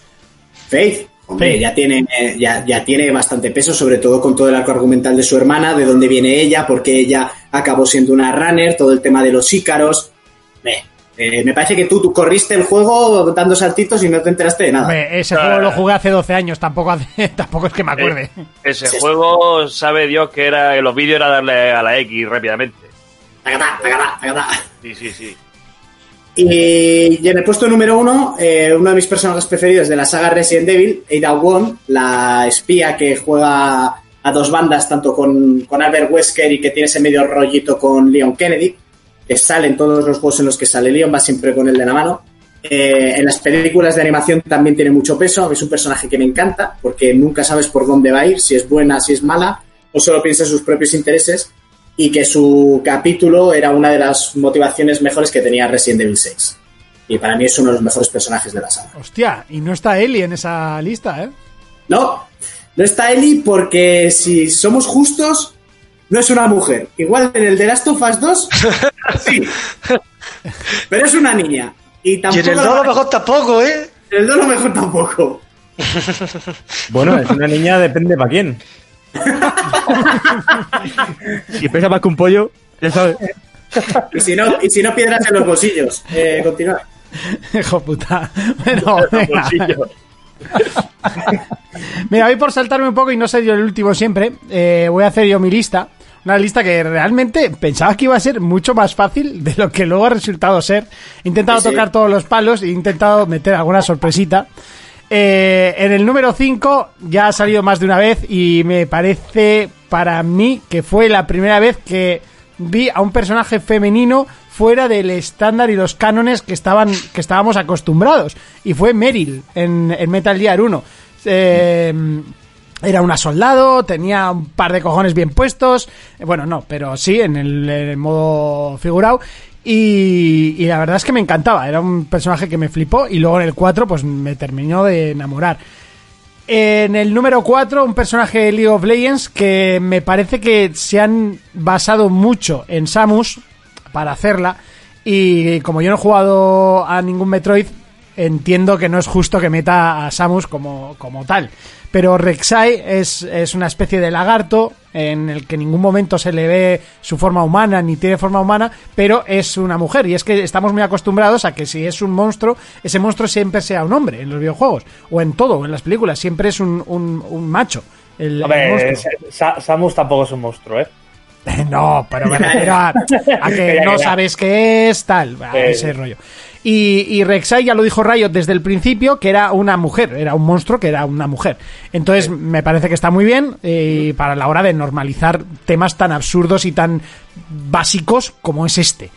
Faith, hombre, Faith. ya tiene ya, ya tiene bastante peso, sobre todo con todo el arco argumental de su hermana, de dónde viene ella, porque ella acabó siendo una runner, todo el tema de los ícaros. Eh, eh, me parece que tú, tú corriste el juego dando saltitos y no te enteraste de nada. Hombre, ese juego lo jugué hace 12 años, tampoco, hace, tampoco es que me acuerde. Ese Sí, sí. juego sabe Dios que era en los vídeos era darle a la X rápidamente. Tacatá, tacatá, tacatá. Sí, sí, sí. Y, en el puesto número uno, eh, uno de mis personajes preferidos de la saga Resident Evil, Ada Wong, la espía que juega a dos bandas, tanto con, con Albert Wesker y que tiene ese medio rollito con Leon Kennedy, que sale en todos los juegos en los que sale Leon, va siempre con él de la mano. Eh, en las películas de animación también tiene mucho peso, es un personaje que me encanta, porque nunca sabes por dónde va a ir, si es buena, si es mala, o solo piensa en sus propios intereses, y que su capítulo era una de las motivaciones mejores que tenía Resident Evil 6. Y para mí es uno de los mejores personajes de la saga. Hostia, y no está Eli en esa lista, ¿eh? No, no está Ellie porque si somos justos, no es una mujer. Igual en el de Last of Us 2, sí. Pero es una niña. Y Y tampoco en el 2 a lo mejor tampoco, ¿eh? En el 2 a lo mejor tampoco. Bueno, es una niña, depende para quién. Si pesa más que un pollo, ya sabes. Y si no, y si no piedras en los bolsillos. Eh, continúa. Hijo puta. Bueno, venga. Mira, voy por saltarme un poco y no ser yo el último siempre. eh, voy a hacer yo mi lista. Una lista que realmente pensaba que iba a ser mucho más fácil de lo que luego ha resultado ser. He intentado Sí, sí. tocar todos los palos e he intentado meter alguna sorpresita. Eh, en el número 5 ya ha salido más de una vez y me parece para mí que fue la primera vez que vi a un personaje femenino fuera del estándar y los cánones que estaban que estábamos acostumbrados y fue Meryl en, Metal Gear 1 Eh, era una soldado, tenía un par de cojones bien puestos. eh, Bueno, no, pero sí, en el modo figurado. Y, y la verdad es que me encantaba. Era un personaje que me flipó. Y luego en el 4, pues me terminó de enamorar. En el número 4, un personaje de League of Legends que me parece que se han basado mucho en Samus para hacerla. Y como yo no he jugado a ningún Metroid, entiendo que no es justo que meta a Samus como, como tal. Pero Rek'Sai es, es una especie de lagarto en el que en ningún momento se le ve su forma humana ni tiene forma humana, pero es una mujer. Y es que estamos muy acostumbrados a que si es un monstruo, ese monstruo siempre sea un hombre en los videojuegos o en todo, o en las películas. Siempre es un, un- un macho. El. Sa- Samus tampoco es un monstruo, ¿eh? No, pero me refiero a, a que no sabes qué es, tal, a Sí, ese sí. rollo. Y, y Rek'Sai ya lo dijo Riot desde el principio que era una mujer, era un monstruo que era una mujer. Entonces me parece que está muy bien eh, para la hora de normalizar temas tan absurdos y tan básicos como es este.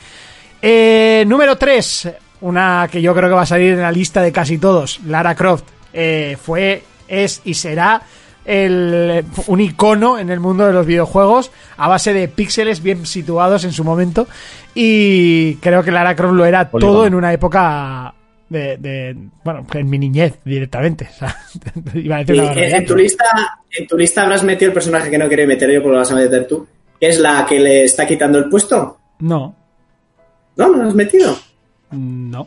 Eh, número 3, una que yo creo que va a salir en la lista de casi todos, Lara Croft. Eh, fue, es y será el, un icono en el mundo de los videojuegos a base de píxeles bien situados en su momento. Y creo que Lara Croft lo era Polígono. todo en una época de, de- bueno, en mi niñez directamente. O sea, iba a decir Y una en, tu lista, en tu lista habrás metido el personaje que no quería meter yo, porque lo vas a meter tú. Que es la que le está quitando el puesto. No, No, no lo has metido. no.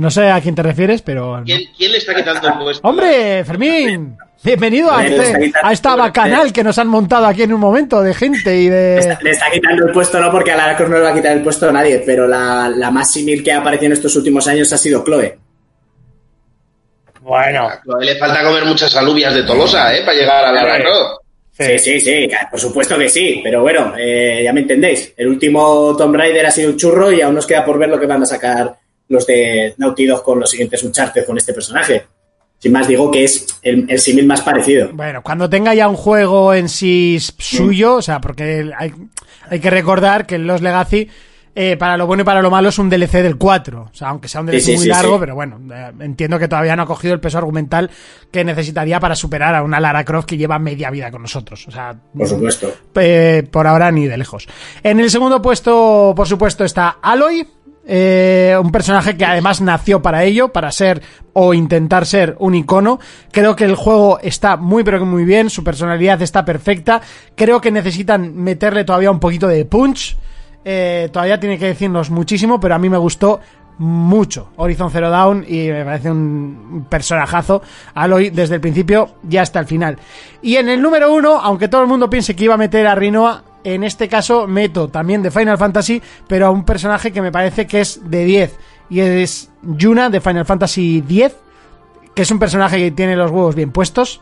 No sé a quién te refieres, pero... no. ¿Quién, quién le está quitando el puesto? ¡Hombre, Fermín! Bienvenido a, este- a esta bacanal que nos han montado aquí en un momento de gente y Le de... está, le está quitando el puesto, no porque a Lara Croft no le va a quitar el puesto a nadie, pero la, la más símil que ha aparecido en estos últimos años ha sido Chloe. Bueno, A Chloe le falta comer muchas alubias de Tolosa, ¿eh? Para llegar a la Croft. Sí, sí, sí, por supuesto que sí, pero bueno, eh, ya me entendéis. El último Tomb Raider ha sido un churro y aún nos queda por ver lo que van a sacar los de Naughty Dog con los siguientes Uncharted con este personaje. Sin más, digo que es el, el símil más parecido. Bueno, cuando tenga ya un juego en sí suyo, o sea, porque hay, hay que recordar que Los Legacy, eh, para lo bueno y para lo malo, es un DLC del 4. O sea, aunque sea un DLC Sí, sí, muy sí, largo, pero bueno, eh, entiendo que todavía no ha cogido el peso argumental que necesitaría para superar a una Lara Croft que lleva media vida con nosotros. O sea, Por supuesto. eh, por ahora ni de lejos. En el segundo puesto, por supuesto, está Aloy. Eh, un personaje que además nació para ello, para ser o intentar ser un icono. Creo que el juego está muy pero que muy bien, su personalidad está perfecta. Creo que necesitan meterle todavía un poquito de punch. Eh, todavía tiene que decirnos muchísimo, pero a mí me gustó mucho Horizon Zero Dawn y me parece un personajazo Aloy desde el principio y hasta el final. Y en el número uno, aunque todo el mundo piense que iba a meter a Rinoa, en este caso meto también de Final Fantasy, pero a un personaje que me parece que es de 10 y es Yuna de Final Fantasy 10, que es un personaje que tiene los huevos bien puestos,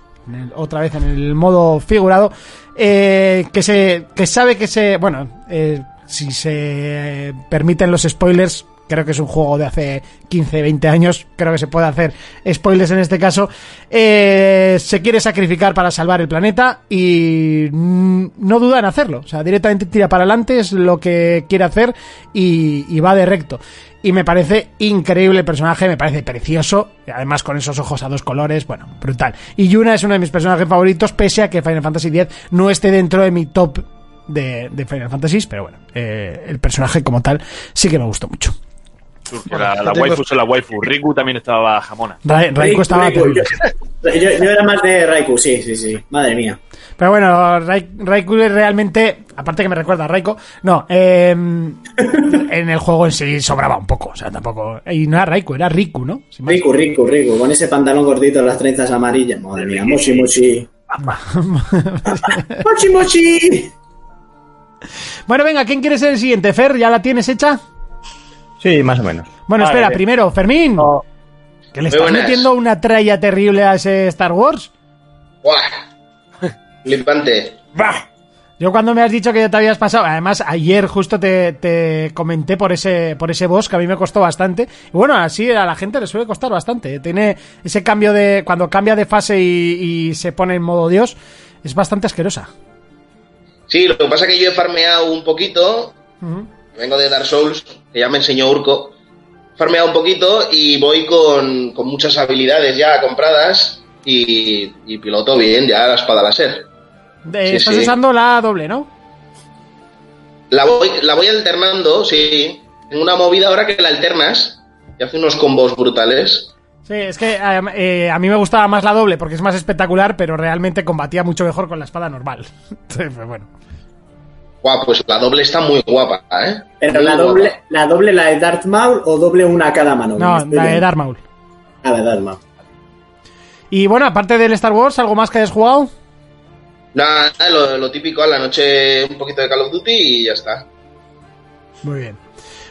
otra vez en el modo figurado, eh, que se que sabe que se bueno eh, si se permiten los spoilers creo que es un juego de hace 15 20 años creo que se puede hacer spoilers en este caso eh, se quiere sacrificar para salvar el planeta y mm, no duda en hacerlo o sea directamente tira para adelante es lo que quiere hacer y, va de recto y me parece increíble el personaje, me parece precioso, además con esos ojos a dos colores, bueno, brutal. Y Yuna es uno de mis personajes favoritos, pese a que Final Fantasy X no esté dentro de mi top de, de Final Fantasy, pero bueno, eh, el personaje como tal sí que me gustó mucho. La, la tengo- waifu son la waifu. Riku también estaba jamona. Ra- Raikou estaba terrible. yo, yo- yo era más de Raikou, sí, sí, sí. Madre mía. Pero bueno, Rai- Raikou es realmente, aparte que me recuerda a Raiko, no, eh, en el juego en sí sobraba un poco, o sea, tampoco, y no era Raikou, era Riku, ¿no? Riku, Riku, Riku, con ese pantalón gordito, las trenzas amarillas. Madre mía, mochi, mochi. mochi, mochi. Bueno, venga, ¿quién quiere ser el siguiente? Fer, ¿ya la tienes hecha? Sí, más o menos. Bueno, Vale. espera, primero, Fermín. Que le Muy estás buenas. metiendo una tralla terrible a ese Star Wars. ¡Buah! Flipante. Yo cuando me has dicho que ya te habías pasado, además ayer justo te, te comenté por ese por ese boss que a mí me costó bastante. Y bueno, así a la gente le suele costar bastante. Tiene ese cambio de cuando cambia de fase y, y se pone en modo Dios, es bastante asquerosa. Sí, lo que pasa es que yo he farmeado un poquito. Vengo de Dark Souls, que ya me enseñó Urco. Farmeado un poquito y voy con, con muchas habilidades ya compradas y, y piloto bien ya la espada láser. De- Sí, estás sí. usando la doble, ¿no? La voy, la voy alternando, sí. En una movida ahora que la alternas y hace unos combos brutales. Sí, es que eh, eh, a mí me gustaba más la doble porque es más espectacular, pero realmente combatía mucho mejor con la espada normal. Entonces, pues bueno. Guau, pues la doble está muy guapa, ¿eh? Pero Muy la guapa. doble, la doble, la de Darth Maul o doble una a cada mano. No, la de. Darth Maul. Ah, la de Darth Maul. Y bueno, aparte del Star Wars, ¿algo más que hayas jugado? Nada, lo, lo típico, a la noche un poquito de Call of Duty y ya está. Muy bien.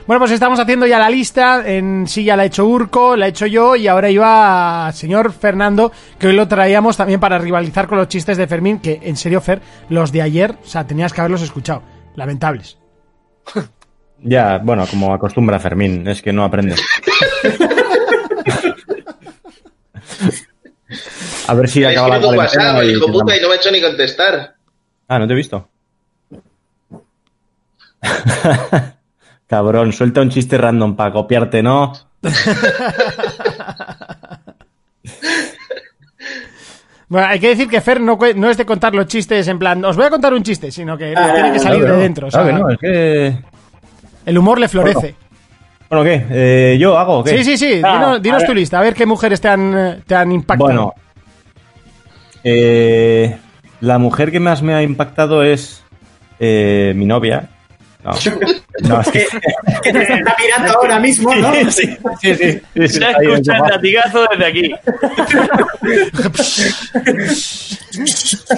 Bueno, pues estamos haciendo ya la lista. En sí ya la ha hecho Urco, la he hecho yo y ahora iba señor Fernando, que hoy lo traíamos también para rivalizar con los chistes de Fermín, que en serio, Fer, los de ayer, o sea, tenías que haberlos escuchado. Lamentables. Ya, bueno, como acostumbra Fermín, es que no aprende. A ver si acaba la cuarentena y hijo puta, y no me ha hecho ni contestar. Ah, no te he visto. Cabrón, suelta un chiste random para copiarte, ¿no? Bueno, hay que decir que Fer no, es de contar los chistes en plan, os voy a contar un chiste, sino que Ah, tiene que salir Claro de dentro. o sea, claro que no, es que... El humor le florece. Bueno, ¿qué? Eh, ¿Yo hago qué? Sí, sí, sí. Ah, dinos tu lista, a ver qué mujeres te han, te han impactado. Bueno, eh, la mujer que más me ha impactado es eh, mi novia. No, no, es que... Que te está mirando ahora mismo, ¿no? Sí, sí, sí, sí, en el escucha el sofá. latigazo desde aquí.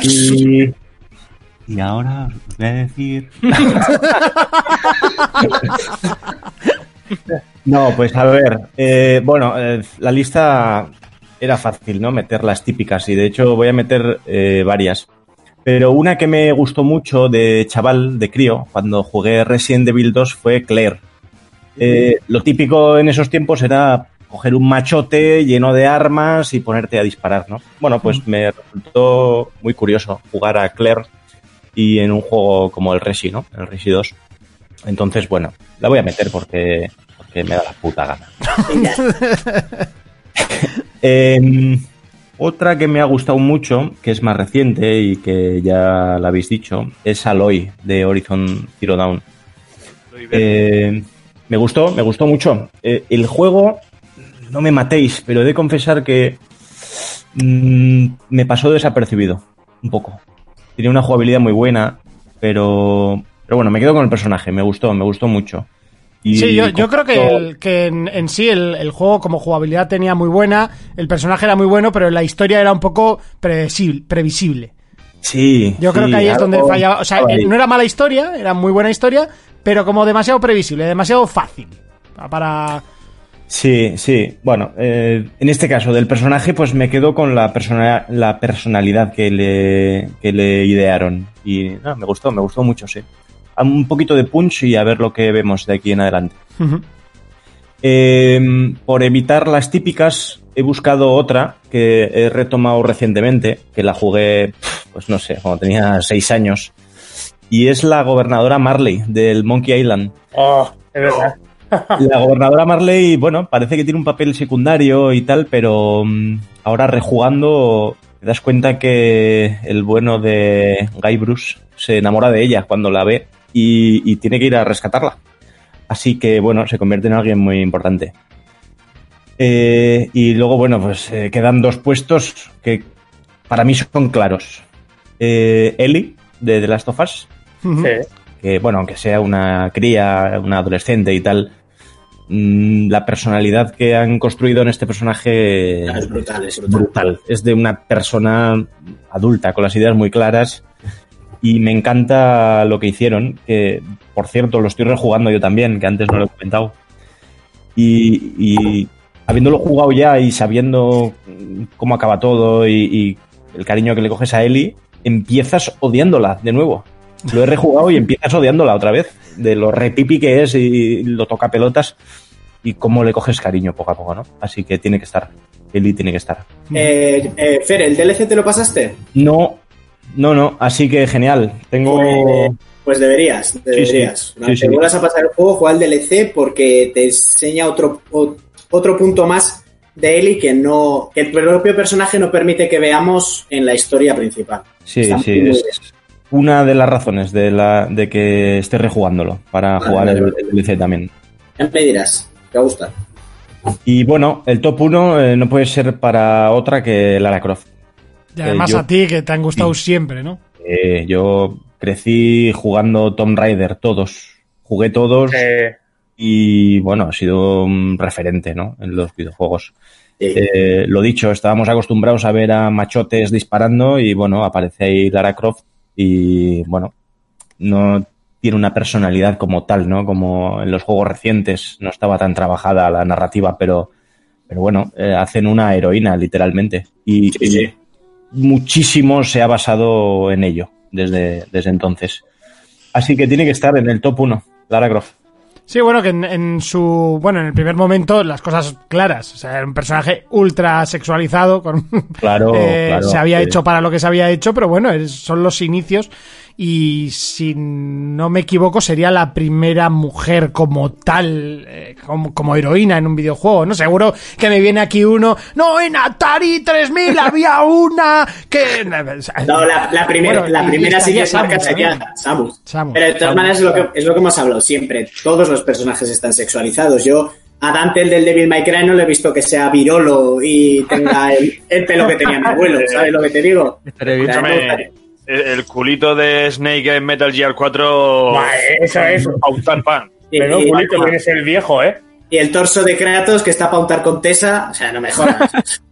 Y, y ahora os voy a decir. no, pues a ver. eh, bueno, eh, la lista era fácil, ¿no? Meter las típicas y de hecho voy a meter eh, varias. Pero una que me gustó mucho de chaval, de crío, cuando jugué Resident Evil 2 fue Claire. Eh, lo típico en esos tiempos era coger un machote lleno de armas y ponerte a disparar, ¿no? Bueno, pues me resultó muy curioso jugar a Claire y en un juego como el Resi, ¿no? El Resi 2. Entonces, bueno, la voy a meter porque, porque me da la puta gana. Em, otra que me ha gustado mucho, que es más reciente y que ya la habéis dicho, es Aloy de Horizon Zero Dawn. Eh, me gustó, me gustó mucho. Eh, el juego, no me matéis, pero he de confesar que mm, me pasó desapercibido, un poco. Tiene una jugabilidad muy buena, pero, pero bueno, me quedo con el personaje, me gustó, me gustó mucho. Y Sí, yo, yo creo que, con- el- que en, en sí el, el juego como jugabilidad tenía muy buena, el personaje era muy bueno, pero la historia era un poco predecible, previsible. Sí. Yo creo sí, que ahí es donde fallaba. O sea, eh, no era mala historia, era muy buena historia, pero como demasiado previsible, demasiado fácil. Para. Sí, sí. Bueno, eh, en este caso del personaje, pues me quedo con la, persona, la personalidad que le, que le idearon. Y no, me gustó, me gustó mucho, sí. Un poquito de punch y a ver lo que vemos de aquí en adelante. Eh, por evitar las típicas, he buscado otra que he retomado recientemente, que la jugué, pues no sé, cuando tenía seis años. Y es la gobernadora Marley del Monkey Island. Oh, es verdad. La gobernadora Marley, bueno, parece que tiene un papel secundario y tal, pero mm, ahora rejugando te das cuenta que el bueno de Guy Bruce se enamora de ella cuando la ve y, y tiene que ir a rescatarla. Así que, bueno, se convierte en alguien muy importante. Eh, y luego, bueno, pues eh, quedan dos puestos que para mí son claros. Eh, Ellie, de The Last of Us, que bueno, aunque sea una cría, una adolescente y tal, mm, la personalidad que han construido en este personaje Es brutal, es brutal. brutal. Es de una persona adulta, con las ideas muy claras. Y me encanta lo que hicieron, que por cierto lo estoy rejugando yo también, que antes no lo he comentado. Y, y habiéndolo jugado ya y sabiendo cómo acaba todo y, y el cariño que le coges a Ellie, empiezas odiándola de nuevo. Lo he rejugado y empiezas odiándola otra vez, de lo repipi que es y lo toca pelotas y cómo le coges cariño poco a poco, ¿no? Así que tiene que estar. Ellie tiene que estar. Eh, eh, Fer, ¿el DLC te lo pasaste? No, no, no, así que genial. Tengo. Eh, Pues deberías, deberías. sí. Te vuelvas a pasar el juego, juega el DLC porque te enseña otro, otro punto más de Ellie que no que el propio personaje no permite que veamos en la historia principal. Sí, Está sí, es una de las razones de, la, de que esté rejugándolo para jugar el, DLC también. Ya me dirás, te va a gustar. Y bueno, el top 1 no puede ser para otra que Lara Croft. Y además Eh, yo- a ti, que te han gustado siempre, ¿no? Eh, yo crecí jugando Tomb Raider, todos. Jugué todos y bueno, ha sido un referente ¿no? en los videojuegos. Eh, lo dicho, estábamos acostumbrados a ver a machotes disparando y bueno, aparece ahí Lara Croft y bueno, no tiene una personalidad como tal, ¿no? Como en los juegos recientes no estaba tan trabajada la narrativa, pero, pero bueno, eh, hacen una heroína literalmente y, y muchísimo se ha basado en ello desde, desde entonces. Así que tiene que estar en el top 1, Lara Croft. Sí, bueno, que en, en su. Bueno, en el primer momento las cosas claras. O sea, era un personaje ultra sexualizado. Con, Claro, eh, claro, Se había sí. hecho para lo que se había hecho, pero bueno, es- son los inicios. Y si no me equivoco, sería la primera mujer como tal, eh, como, como heroína en un videojuego, ¿no? Seguro que me viene aquí uno. No, en Atari 3000 había una que. No, la, la primera, Bueno, la primera estaría marca Samus sería. Samus. Samus. Pero de todas Samus. maneras es lo, que, es lo que hemos hablado siempre. Todos los personajes están sexualizados. Yo a Dante, el del Devil May Cry, no le he visto que sea virolo y tenga el, el pelo que tenía mi abuelo. ¿Sabes lo que te digo? El, el culito de Snake en Metal Gear 4. Buah, eso es. Pautar pan. Y- Pero y- culito, tienes el viejo, ¿eh? Y el torso de Kratos que está para untar con Tessa. O sea, no me jodas.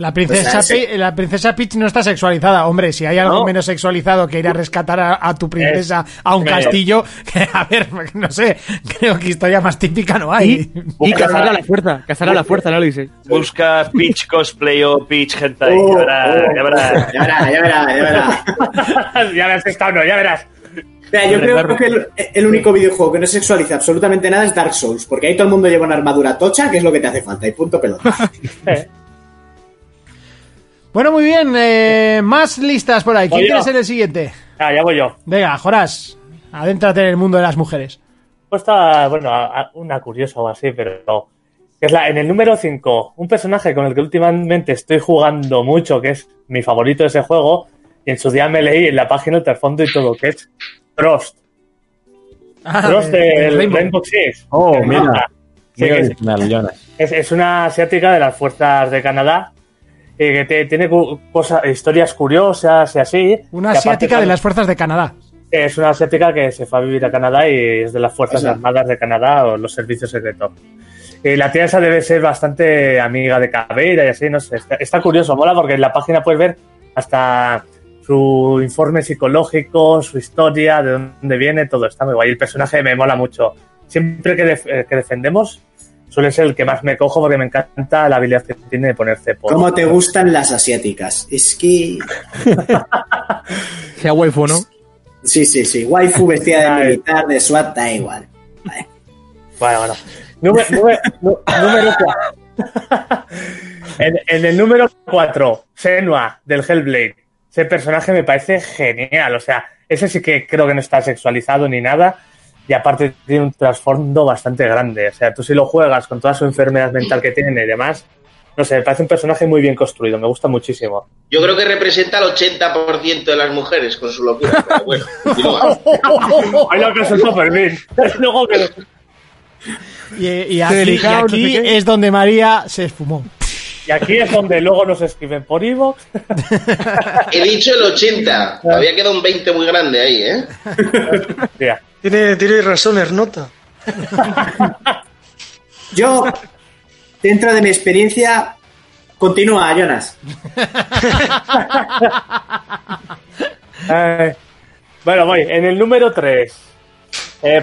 La princesa, Pues, eh, la princesa Peach no está sexualizada. Hombre, si hay algo No. menos sexualizado que ir a rescatar a, a tu princesa a un Eh. castillo, que, a ver, no sé, creo que historia más típica no hay. Y cazarla a la fuerza, cazarla a la fuerza, ¿no lo dice? Busca Peach cosplay o Peach hentai. Oh, ya verás, oh. ya verás. Ya verá, ya verá, ya verá. ya verás esta no, ya verás. Mira, yo creo que el, el único videojuego que no sexualiza absolutamente nada es Dark Souls, porque ahí todo el mundo lleva una armadura tocha, que es lo que te hace falta, y punto pelota. Bueno, muy bien, eh, más listas por ahí. ¿Quién quiere ser el siguiente? Ah, ya voy yo. Venga, Joras, adéntrate en el mundo de las mujeres. Pues está, bueno, a- a- una curiosa o así, pero es la, en el número 5, un personaje con el que últimamente estoy jugando mucho, que es mi favorito de ese juego, y en su día me leí en la página el trasfondo y todo, que es Frost. Ah, Frost de- de del Rainbow. Rainbow Six. Oh, mira. Sí, es una asiática de las fuerzas de Canadá, eh, que te- tiene cosas, historias curiosas y así. Una asiática de las fuerzas de Canadá. es una asiática que se fue a vivir a Canadá y es de las Fuerzas. Armadas de Canadá o los servicios secretos. Y la tía esa debe ser bastante amiga de Caveira y así, no sé. Está, está curioso, mola porque en la página puedes ver hasta su informe psicológico, su historia, de dónde viene, todo está muy guay. El personaje me mola mucho. Siempre que, def- eh, que defendemos suele ser el que más me cojo porque me encanta la habilidad que tiene de ponerse por... ¿Cómo te gustan las asiáticas? Es que... Sea waifu, ¿no? Sí, sí, sí. Waifu vestida de militar, de SWAT, da igual. Vale. Bueno, bueno. Número, número, número cua- en, en el número 4, Senua, del Hellblade. Ese personaje me parece genial. O sea, ese sí que creo que no está sexualizado ni nada. Y aparte tiene un trasfondo bastante grande. O sea, tú si lo juegas con toda su enfermedad mental que tiene y demás, no sé, me parece un personaje muy bien construido. Me gusta muchísimo. Yo creo que representa al 80% de las mujeres con su locura. Pero bueno. Hay lo que el. Luego que... Y, y aquí, y aquí es donde María se esfumó. Y aquí es donde luego nos escriben por Evox. He dicho el 80. Había quedado un 20 muy grande ahí, ¿eh? Mira. Tiene, tiene razón, Ernota. Yo, dentro de mi experiencia, continúa, Jonas. Eh, bueno, voy. En el número 3.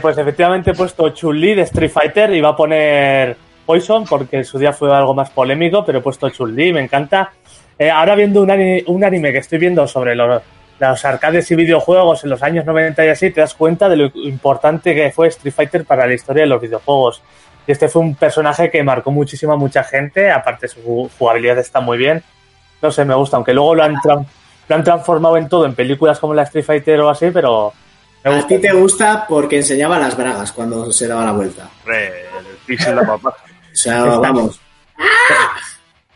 pues efectivamente he puesto Chun-Li de Street Fighter y va a poner Poison porque en su día fue algo más polémico, pero he puesto Chun-Li, me encanta. Eh, ahora viendo un anime, un anime que estoy viendo sobre los, los arcades y videojuegos en los años 90 y así, te das cuenta de lo importante que fue Street Fighter para la historia de los videojuegos. Y este fue un personaje que marcó muchísimo a mucha gente, aparte su jugabilidad está muy bien. No sé, me gusta, aunque luego lo han, lo han transformado en todo, en películas como la Street Fighter o así, pero me A ti te gusta porque enseñaba las bragas cuando se daba la vuelta. Hombre, el pixel la papá. O sea, Está- vamos.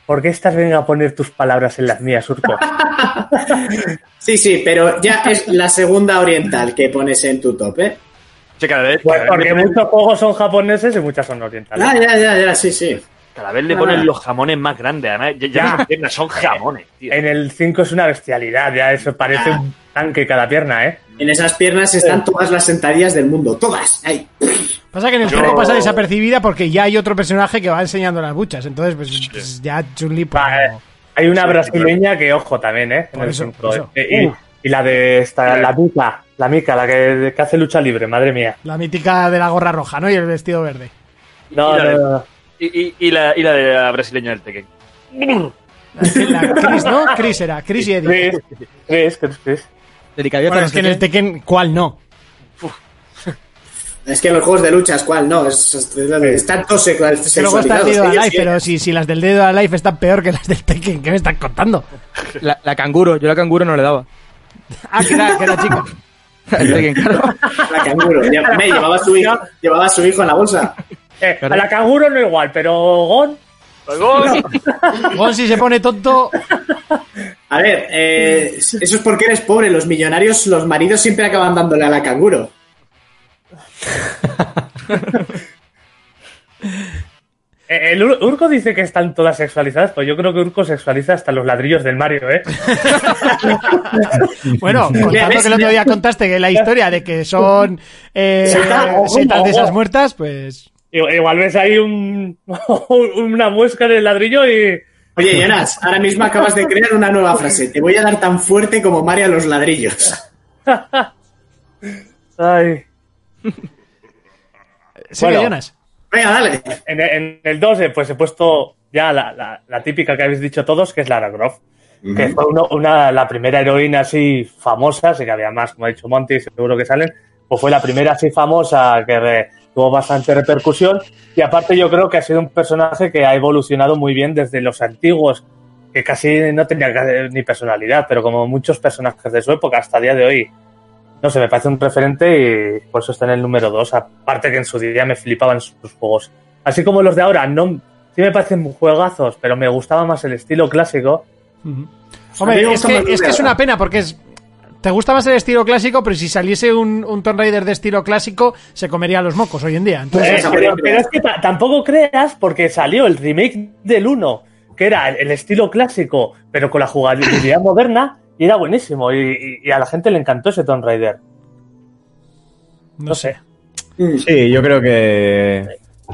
¿Por qué estás venga a poner tus palabras en las mías, Urco? Sí, sí, pero ya es la segunda oriental que pones en tu top, ¿eh? Che, cada vez, Pues cada vez porque muchos juegos son japoneses y muchas son orientales. Ah, ya, ya, ya, sí, sí. cada vez le ponen los jamones más grandes. Además, ya, ya Ya. las piernas son jamones, tío. En el 5 es una bestialidad, ya eso parece Ah. un tanque cada pierna, ¿eh? En esas piernas están todas las sentadillas del mundo, todas. Ahí. Pasa que en el Yo- juego pasa desapercibida porque ya hay otro personaje que va enseñando las buchas. Entonces, pues, pues ya Chun-Li. pues, Va, eh, no. Hay una brasileña que, ojo, también, ¿eh? Por el eso, por eso. eh. Y, y la de esta, la Mica, la Mica, la que, que hace lucha libre, madre mía. La mítica de la gorra roja, ¿no? Y el vestido verde. No, Y la no, de- no. Y, la, y la de la brasileña del Tekken. La Chris, ¿no? Chris era, Chris y Eddie. Chris, Chris, Chris, Chris. Delicadeza, Bueno, no es que en el Tekken, ¿cuál no? Es que en los juegos de luchas, ¿cuál? No, es, es- están todos Que luego está el sexualizados. dedo Alive, pero si, si las del dedo Alive están peor que las del Tekken, ¿qué me están contando? La, la canguro, yo la canguro no le daba. Ah, que era, que era chica. El Tekken, claro. La canguro. Me llevaba a su hijo, llevaba a su hijo en la bolsa. Eh, a la canguro no igual, pero Gon, Gon, si se pone tonto, A ver, eh, eso es porque eres pobre. Los millonarios, los maridos siempre acaban dándole a la canguro. Eh, El Ur- Urco dice que están todas sexualizadas, pues yo creo que Urco sexualiza hasta los ladrillos del Mario, ¿eh? Bueno, contando que el otro día contaste que la historia de que son eh, Setas, de esas muertas, pues Igual igual ves ahí un, una muesca en el ladrillo y, Oye, Jonas, ahora mismo acabas de crear una nueva frase. Te voy a dar tan fuerte como Mario a los ladrillos. Ay. Sí, Bueno. Jonas. Venga, dale. En, en el 2, eh, pues he puesto ya la, la- la típica que habéis dicho todos, que es Lara Croft. Que fue uno- una, la primera heroína así famosa, sé que había más, como ha dicho Monty, seguro que salen, pues fue la primera así famosa que re- tuvo bastante repercusión. Y aparte yo creo que ha sido un personaje que ha evolucionado muy bien desde los antiguos, que casi no tenía ni personalidad, pero como muchos personajes de su época hasta el día de hoy. No sé, me parece un referente y por eso está en el número 2. Aparte que en su día me flipaban sus juegos. Así como los de ahora, no, sí me parecen juegazos, pero me gustaba más el estilo clásico. Hombre, A mí me es que, es que es una pena porque es. Te gusta más el estilo clásico, pero si saliese un, un Tomb Raider de estilo clásico, se comería los mocos hoy en día. Entonces, esa pero, es que ta- tampoco creas porque salió el remake del 1, que era el estilo clásico, pero con la jugabilidad moderna, y era buenísimo. Y, y- y a la gente le encantó ese Tomb Raider. no sé. Sí, yo creo que,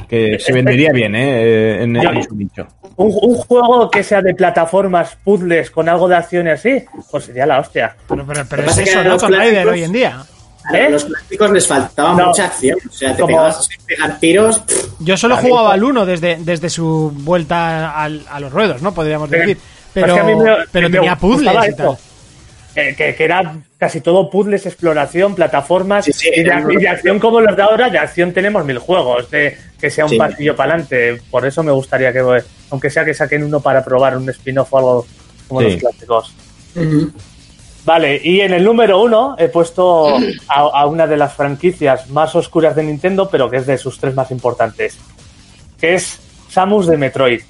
que se vendería bien, ¿eh? En, en su nicho. Un, un juego que sea de plataformas, puzzles, con algo de acción y así, pues sería la hostia. Pero, pero, pero es eso, ¿no? Raider clásicos- hoy en día. A ¿Eh? los clásicos les faltaba No. mucha acción. O sea, te Como- pegabas a pegar tiros. pff, Yo solo jugaba al 1 desde, desde su vuelta al- a los ruedos, ¿no? Podríamos decir. Pero, que a mí me- pero me tenía puzzles y esto. Que, que- que era casi todo puzzles, exploración, plataformas Sí, sí, y, de, era y de acción como los de ahora. De acción tenemos mil juegos, de que sea un Sí. pasillo para adelante. Por eso me gustaría que, aunque sea que saquen uno para probar un spin-off o algo como Sí. los clásicos. Vale, y en el número uno he puesto a, a una de las franquicias más oscuras de Nintendo, pero que es de sus tres más importantes, que es Samus de Metroid.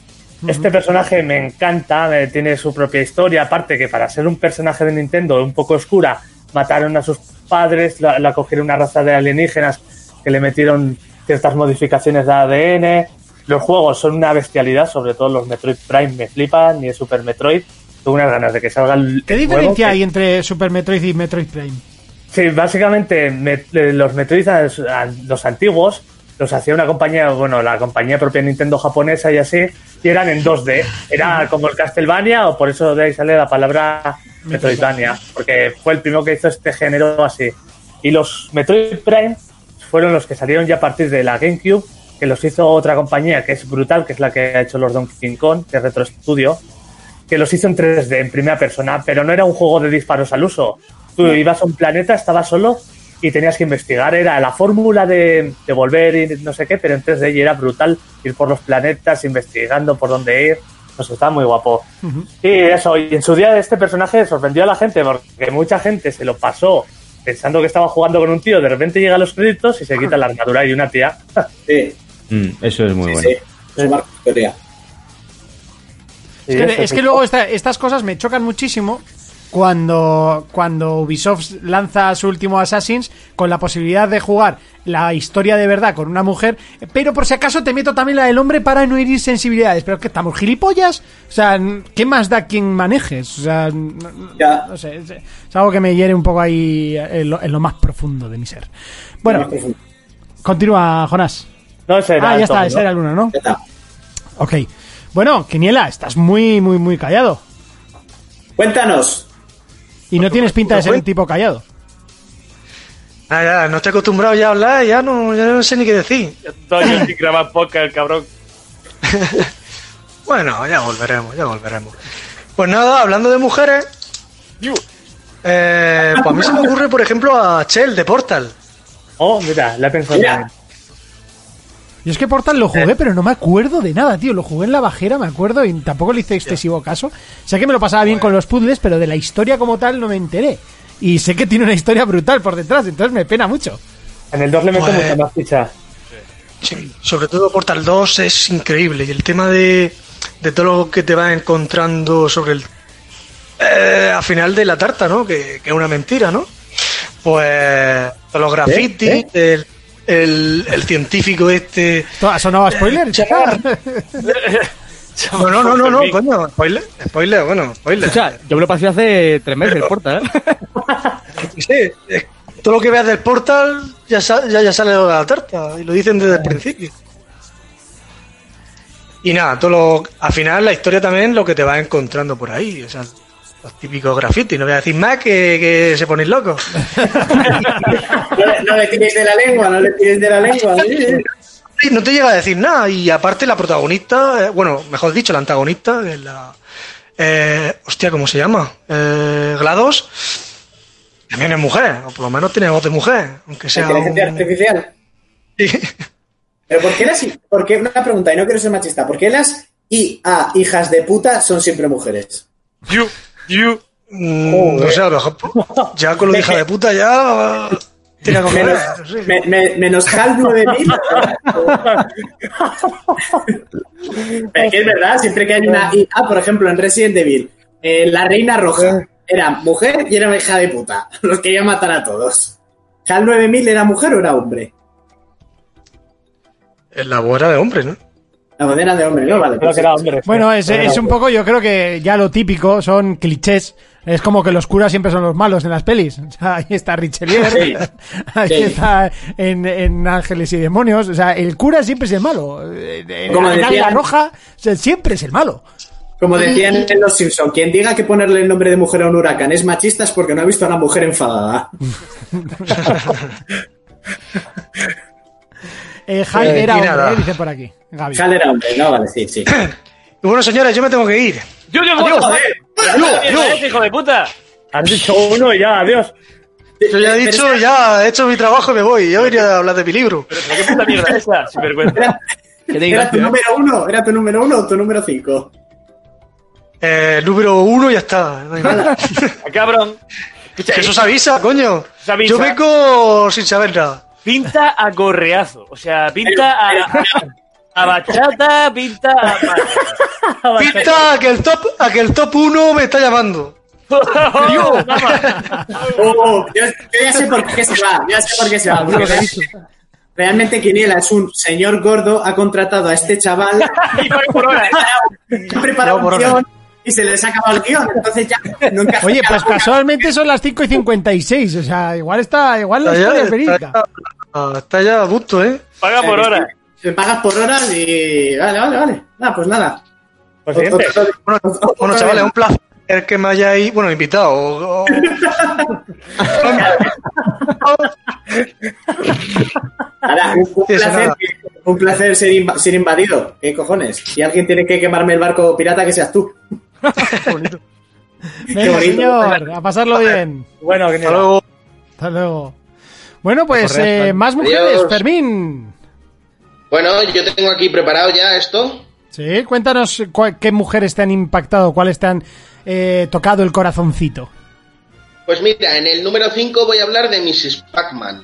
Este personaje me encanta, tiene su propia historia, aparte que para ser un personaje de Nintendo un poco oscura, mataron a sus padres, la, la cogieron una raza de alienígenas que le metieron ciertas modificaciones de ADN. Los juegos son una bestialidad, sobre todo los Metroid Prime me flipan, y el Super Metroid. Tengo unas ganas de que salga el. ¿Qué diferencia hay entre Super Metroid y Metroid Prime? Sí, básicamente me- eh, los Metroid, los antiguos, los hacía una compañía, bueno, la compañía propia Nintendo japonesa y así, y eran en 2D. Era como el Castlevania, o por eso de ahí sale la palabra Metroidvania, porque fue el primero que hizo este género así. Y los Metroid Prime fueron los que salieron ya a partir de la GameCube, que los hizo otra compañía que es brutal, que es la que ha hecho los Donkey Kong, es Retro Studio, que los hizo en 3D, en primera persona, pero no era un juego de disparos al uso. Tú ibas a un planeta, estabas solo y tenías que investigar. Era la fórmula de, de volver y no sé qué, pero en 3D y era brutal ir por los planetas, investigando por dónde ir. No sé, estaba muy guapo. Y eso, y en su día este personaje sorprendió a la gente porque mucha gente se lo pasó pensando que estaba jugando con un tío, de repente llega a los créditos y se quita la armadura y una tía. Sí, Mm, eso es muy sí, bueno. sí. Eso marca historia. Es que, es que luego esta- estas cosas me chocan muchísimo cuando, cuando Ubisoft lanza su último Assassin's con la posibilidad de jugar la historia de verdad con una mujer, pero por si acaso te meto también la del hombre para no herir sensibilidades. Pero que estamos gilipollas. O sea, ¿qué más da quien manejes? O sea, no, no- Ya. no sé, es, es algo que me hiere un poco ahí en lo, en lo más profundo de mi ser. Bueno, continúa, Jonás. No, ese era Ah, ya está, ese ¿no? era el uno, ¿no? Ya está. Ok. Bueno, Quiniela, estás muy, muy, muy callado. Cuéntanos. Y no tienes pinta de ser un tipo callado. Ah, ya, no estoy acostumbrado ya a hablar, ya no, ya no sé ni qué decir. Todo yo sin grabar podcast, el cabrón. Bueno, ya volveremos, ya volveremos. Pues nada, hablando de mujeres, eh, pues a mí se me ocurre, por ejemplo, a Chell de Portal. Oh, mira, la he pensado Mira. Yo es que Portal lo jugué, pero no me acuerdo de nada, tío. Lo jugué en la bajera, me acuerdo, y tampoco le hice excesivo caso. Sé que me lo pasaba bien con los puzzles, pero de la historia como tal no me enteré. Y sé que tiene una historia brutal por detrás, entonces me pena mucho. En el 2 le meto Pues- mucha más ficha. Sí, sobre todo Portal 2 es increíble. Y el tema de, de todo lo que te vas encontrando sobre el. eh, al final de la tarta, ¿no? Que, que es una mentira, ¿no? Pues. todos los grafitis, El, el, el científico este. ¿Esto ha sonado a spoiler? No, no, no, no, no, coño. Spoiler, spoiler, bueno, spoiler. O sea, yo me lo pasé hace tres meses, porta, ¿eh? Sí, es- todo lo que veas del portal ya, ya, ya sale de la tarta y lo dicen desde el principio. Y nada, todo lo, al final la historia también lo que te vas encontrando por ahí. O sea, los típicos grafitis. No voy a decir más que, que se ponéis locos. No, le- no le tires de la lengua, no le tires de la lengua. Sí, no te llega a decir nada. Y aparte la protagonista, eh, bueno, mejor dicho, la antagonista, que es la... eh, hostia, ¿cómo se llama? Eh, GLaDOS. También es mujer, o por lo menos tiene voz de mujer, aunque sea... Inteligencia un- artificial. Pero ¿por qué las... ¿Por qué, una pregunta, y no quiero ser machista, ¿por qué las IA hijas de puta son siempre mujeres? You, you. Mm, no sé, a lo mejor ya con lo de hija de puta ya... Ver. Menos, no sé. me- me- menos HAL 9000. Pero que es verdad, siempre que hay una IA, por ejemplo, en Resident Evil, eh, la reina roja era mujer y era una hija de puta. Los quería matar a todos. ¿HAL 9000 era mujer o era hombre? En la era de hombre, ¿no? La voz era de hombre, ¿no? Vale. Creo que era hombre. Bueno, es, es un poco, yo creo que ya lo típico son clichés. Es como que los curas siempre son los malos en las pelis. O sea, ahí está Richelieu, Sí. ahí Sí. está en, en Ángeles y Demonios. O sea, el cura siempre es el malo. Eh, En Como en Águila Roja o sea, siempre es el malo. Como decían en Los Simpson, quien diga que ponerle el nombre de mujer a un huracán es machista es porque no ha visto a una mujer enfadada. Eh, Hal Eh, era hombre, eh, dicen por aquí. Gaby. Hal era hombre, no, vale, sí, sí. Y bueno, señores, yo me tengo que ir. Yo, yo, Adiós. yo. hijo de puta. Has dicho uno y ya, adiós. Yo ya he dicho, ya he hecho mi trabajo y me voy. Yo venía a hablar de mi libro. Pero qué puta mierda es esa, sin vergüenza. ¿Era tu número uno? ¿Era tu número uno o tu número cinco? Eh, número uno ya está. Cabrón. que eso se avisa, coño. Se avisa. Yo vengo sin saber nada. Pinta a gorreazo. O sea, pinta a, a, a bachata, pinta a. Pinta a que el top, a que el top 1 me está llamando. Oh, oh, yo, yo ya sé por qué se va, ya sé por qué se va. porque realmente Quiniela es un señor gordo, ha contratado a este chaval Y paga por hora. ha preparado No, un guion y se les ha acabado el guion, entonces ya no encaja. Oye, pues casualmente son las 5 y 56. O sea, igual está, igual la Está historia es ya, verídica. Está, ya- está ya a punto, ¿eh? Paga por hora. Te pagas por horas y... Vale, vale, vale. Nada, pues nada. Pues. Otro- Bueno, bueno, chavales, un placer que me hayáis, bueno, invitado. Ahora, un, placer, nada. un placer ser, inva- ser invadido. ¿Qué cojones? Si alguien tiene que quemarme el barco pirata, que seas tú. Venga, bonito. señor, a pasarlo bien. Bueno, que Hasta luego. Hasta luego. Bueno, pues eh, más mujeres, Adiós. Fermín. Bueno, yo tengo aquí preparado ya esto. Sí, cuéntanos cuál- qué mujeres te han impactado, cuáles te han eh, tocado el corazoncito. Pues mira, en el número 5 voy a hablar de Mrs. Pac-Man,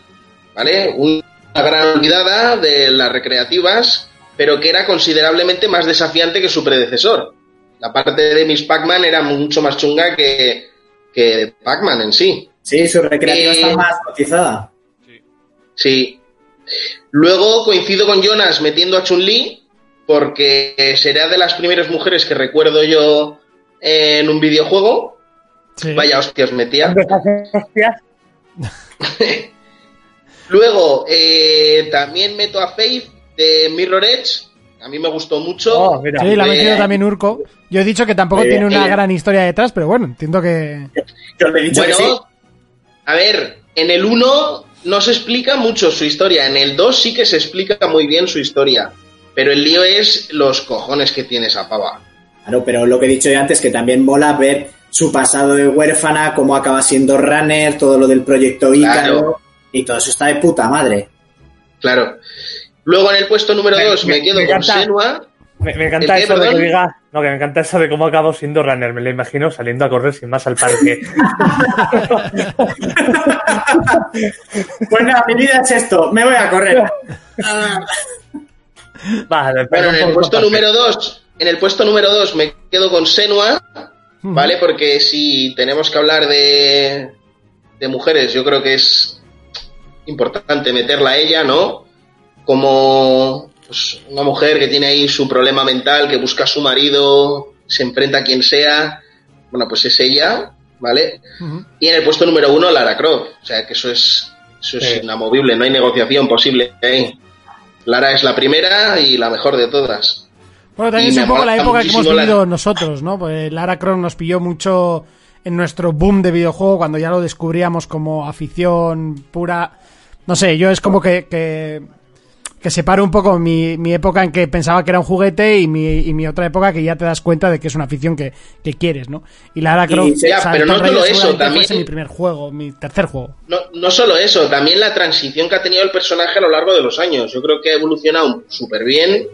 ¿vale? Una gran olvidada de las recreativas, pero que era considerablemente más desafiante que su predecesor. La parte de Miss Pac-Man era mucho más chunga que, que Pac-Man en sí. Sí, su recreativa Eh, está más cotizada. Sí. Luego coincido con Jonas metiendo a Chun-Li, porque será de las primeras mujeres que recuerdo yo en un videojuego. Sí. Vaya hostias metía. Hostias. Luego, eh, también meto a Faith de Mirror Edge. A mí me gustó mucho. Oh, mira. Sí, la ha Eh, metido también Urco. Yo he dicho que tampoco Eh, tiene una eh. gran historia detrás, pero bueno, entiendo que... Yo le he dicho bueno, que sí. a ver, en el 1 no se explica mucho su historia. En el 2 sí que se explica muy bien su historia. Pero el lío es los cojones que tiene esa pava. Claro, pero lo que he dicho yo antes, que también mola ver su pasado de huérfana, cómo acaba siendo runner, todo lo del proyecto Ícaro, Claro. y todo eso está de puta madre. Claro. Luego en el puesto número Me- 2 me, me- quedo me con. Senua. Me, me encanta ¿El qué, eso de que diga. No, que me encanta eso de cómo acabo siendo runner. Me lo imagino saliendo a correr sin más al parque. Pues nada, mi vida es esto, me voy a correr. Vale, Bueno, perdón en el puesto número 2, en el puesto número 2 me quedo con Senua, ¿vale? Porque si tenemos que hablar de, de mujeres, yo creo que es importante meterla a ella, ¿no? Como pues, una mujer que tiene ahí su problema mental, que busca a su marido, se enfrenta a quien sea, bueno, pues es ella, ¿vale? Y en el puesto número 1, Lara Croft, o sea que eso es, eso es inamovible, no hay negociación posible ahí. Lara es la primera y la mejor de todas. Bueno, también Y es un poco la época que hemos vivido nosotros, ¿no? Pues Lara Croft nos pilló mucho en nuestro boom de videojuego cuando ya lo descubríamos como afición pura. No sé, yo es como que, que, que separo un poco mi, mi época en que pensaba que era un juguete y mi, y mi otra época que ya te das cuenta de que es una afición que, que quieres, ¿no? Y Lara Y- Croft, ya, pero no Tomb Raider solo eso, también- mi primer juego, mi tercer juego. No, no solo eso, también la transición que ha tenido el personaje a lo largo de los años. Yo creo que ha evolucionado súper bien,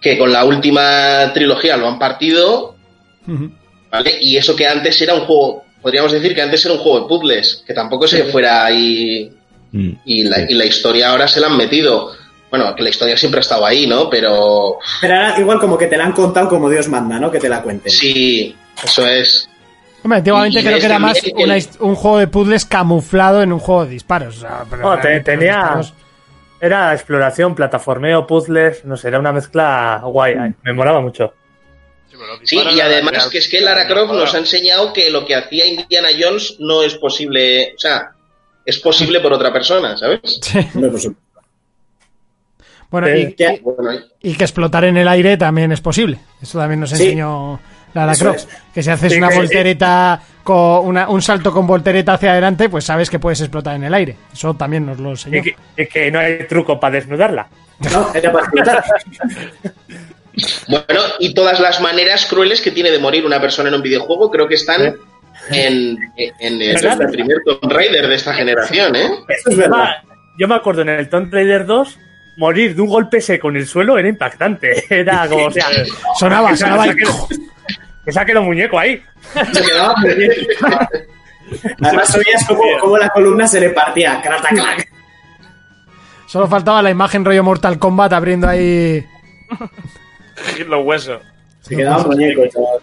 que con la última trilogía lo han partido, ¿vale? Y eso que antes era un juego, podríamos decir que antes era un juego de puzzles, que tampoco se fuera ahí y la, y la historia ahora se la han metido. Bueno, que la historia siempre ha estado ahí, ¿no? Pero Pero ahora igual como que te la han contado como Dios manda, ¿no? Que te la cuenten. sí, eso es. Hombre, antiguamente creo que era más una el- hist- un juego de puzzles camuflado en un juego de disparos. o sea, pero Bueno, te- realmente los tenía. disparos- Era exploración, plataformeo, puzzles, no sé, era una mezcla guay. ay, Me molaba mucho. Sí, y además que es que Lara Croft nos ha enseñado que lo que hacía Indiana Jones no es posible, o sea, es posible por otra persona, ¿sabes? No es posible. Bueno, y, Ya, bueno, y- y que explotar en el aire también es posible. Eso también nos Sí. enseñó Lara Eso Croft. es. Que si haces Sí, una voltereta, con una- un salto con voltereta hacia adelante, pues sabes que puedes explotar en el aire. Eso también nos lo enseñó. Y que, y que no hay truco para desnudarla. No, era para explotar. Bueno, y todas las maneras crueles que tiene de morir una persona en un videojuego creo que están en, en el, primer Tomb Raider de esta generación, ¿eh? Eso es verdad. Yo me acuerdo en el Tomb Raider 2, morir de un golpe seco en el suelo era impactante. Era como, o sea, Sonaba, sonaba. Que saque los muñecos ahí. Se quedaba. Además oías como, como la columna se le partía. Crataclac. Solo faltaba la imagen rollo Mortal Kombat abriendo ahí. Los huesos. Se quedaba un muñeco, chaval.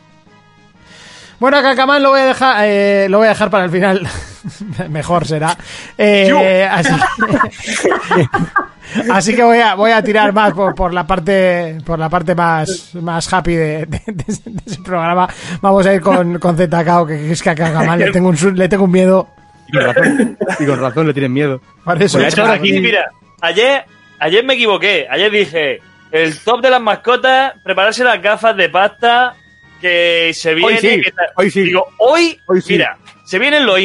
Bueno, a Kakamán lo voy a dejar, eh, lo voy a dejar para el final. Mejor será. Eh, así, así que voy a, voy a tirar más por, por la parte, por la parte más, más happy de, de- de ese- de ese programa. Vamos a ir con, con ZKO, que es que a Kakamán le tengo un, su- le tengo un miedo. Y con razón, y con razón le tienen miedo. Por eso. Pues aquí. mira, ayer, ayer me equivoqué. Ayer dije, el top de las mascotas, prepararse las gafas de pasta, que se viene... sí, que tal. hoy sí. Digo, hoy, Hoy sí. mira, se vienen los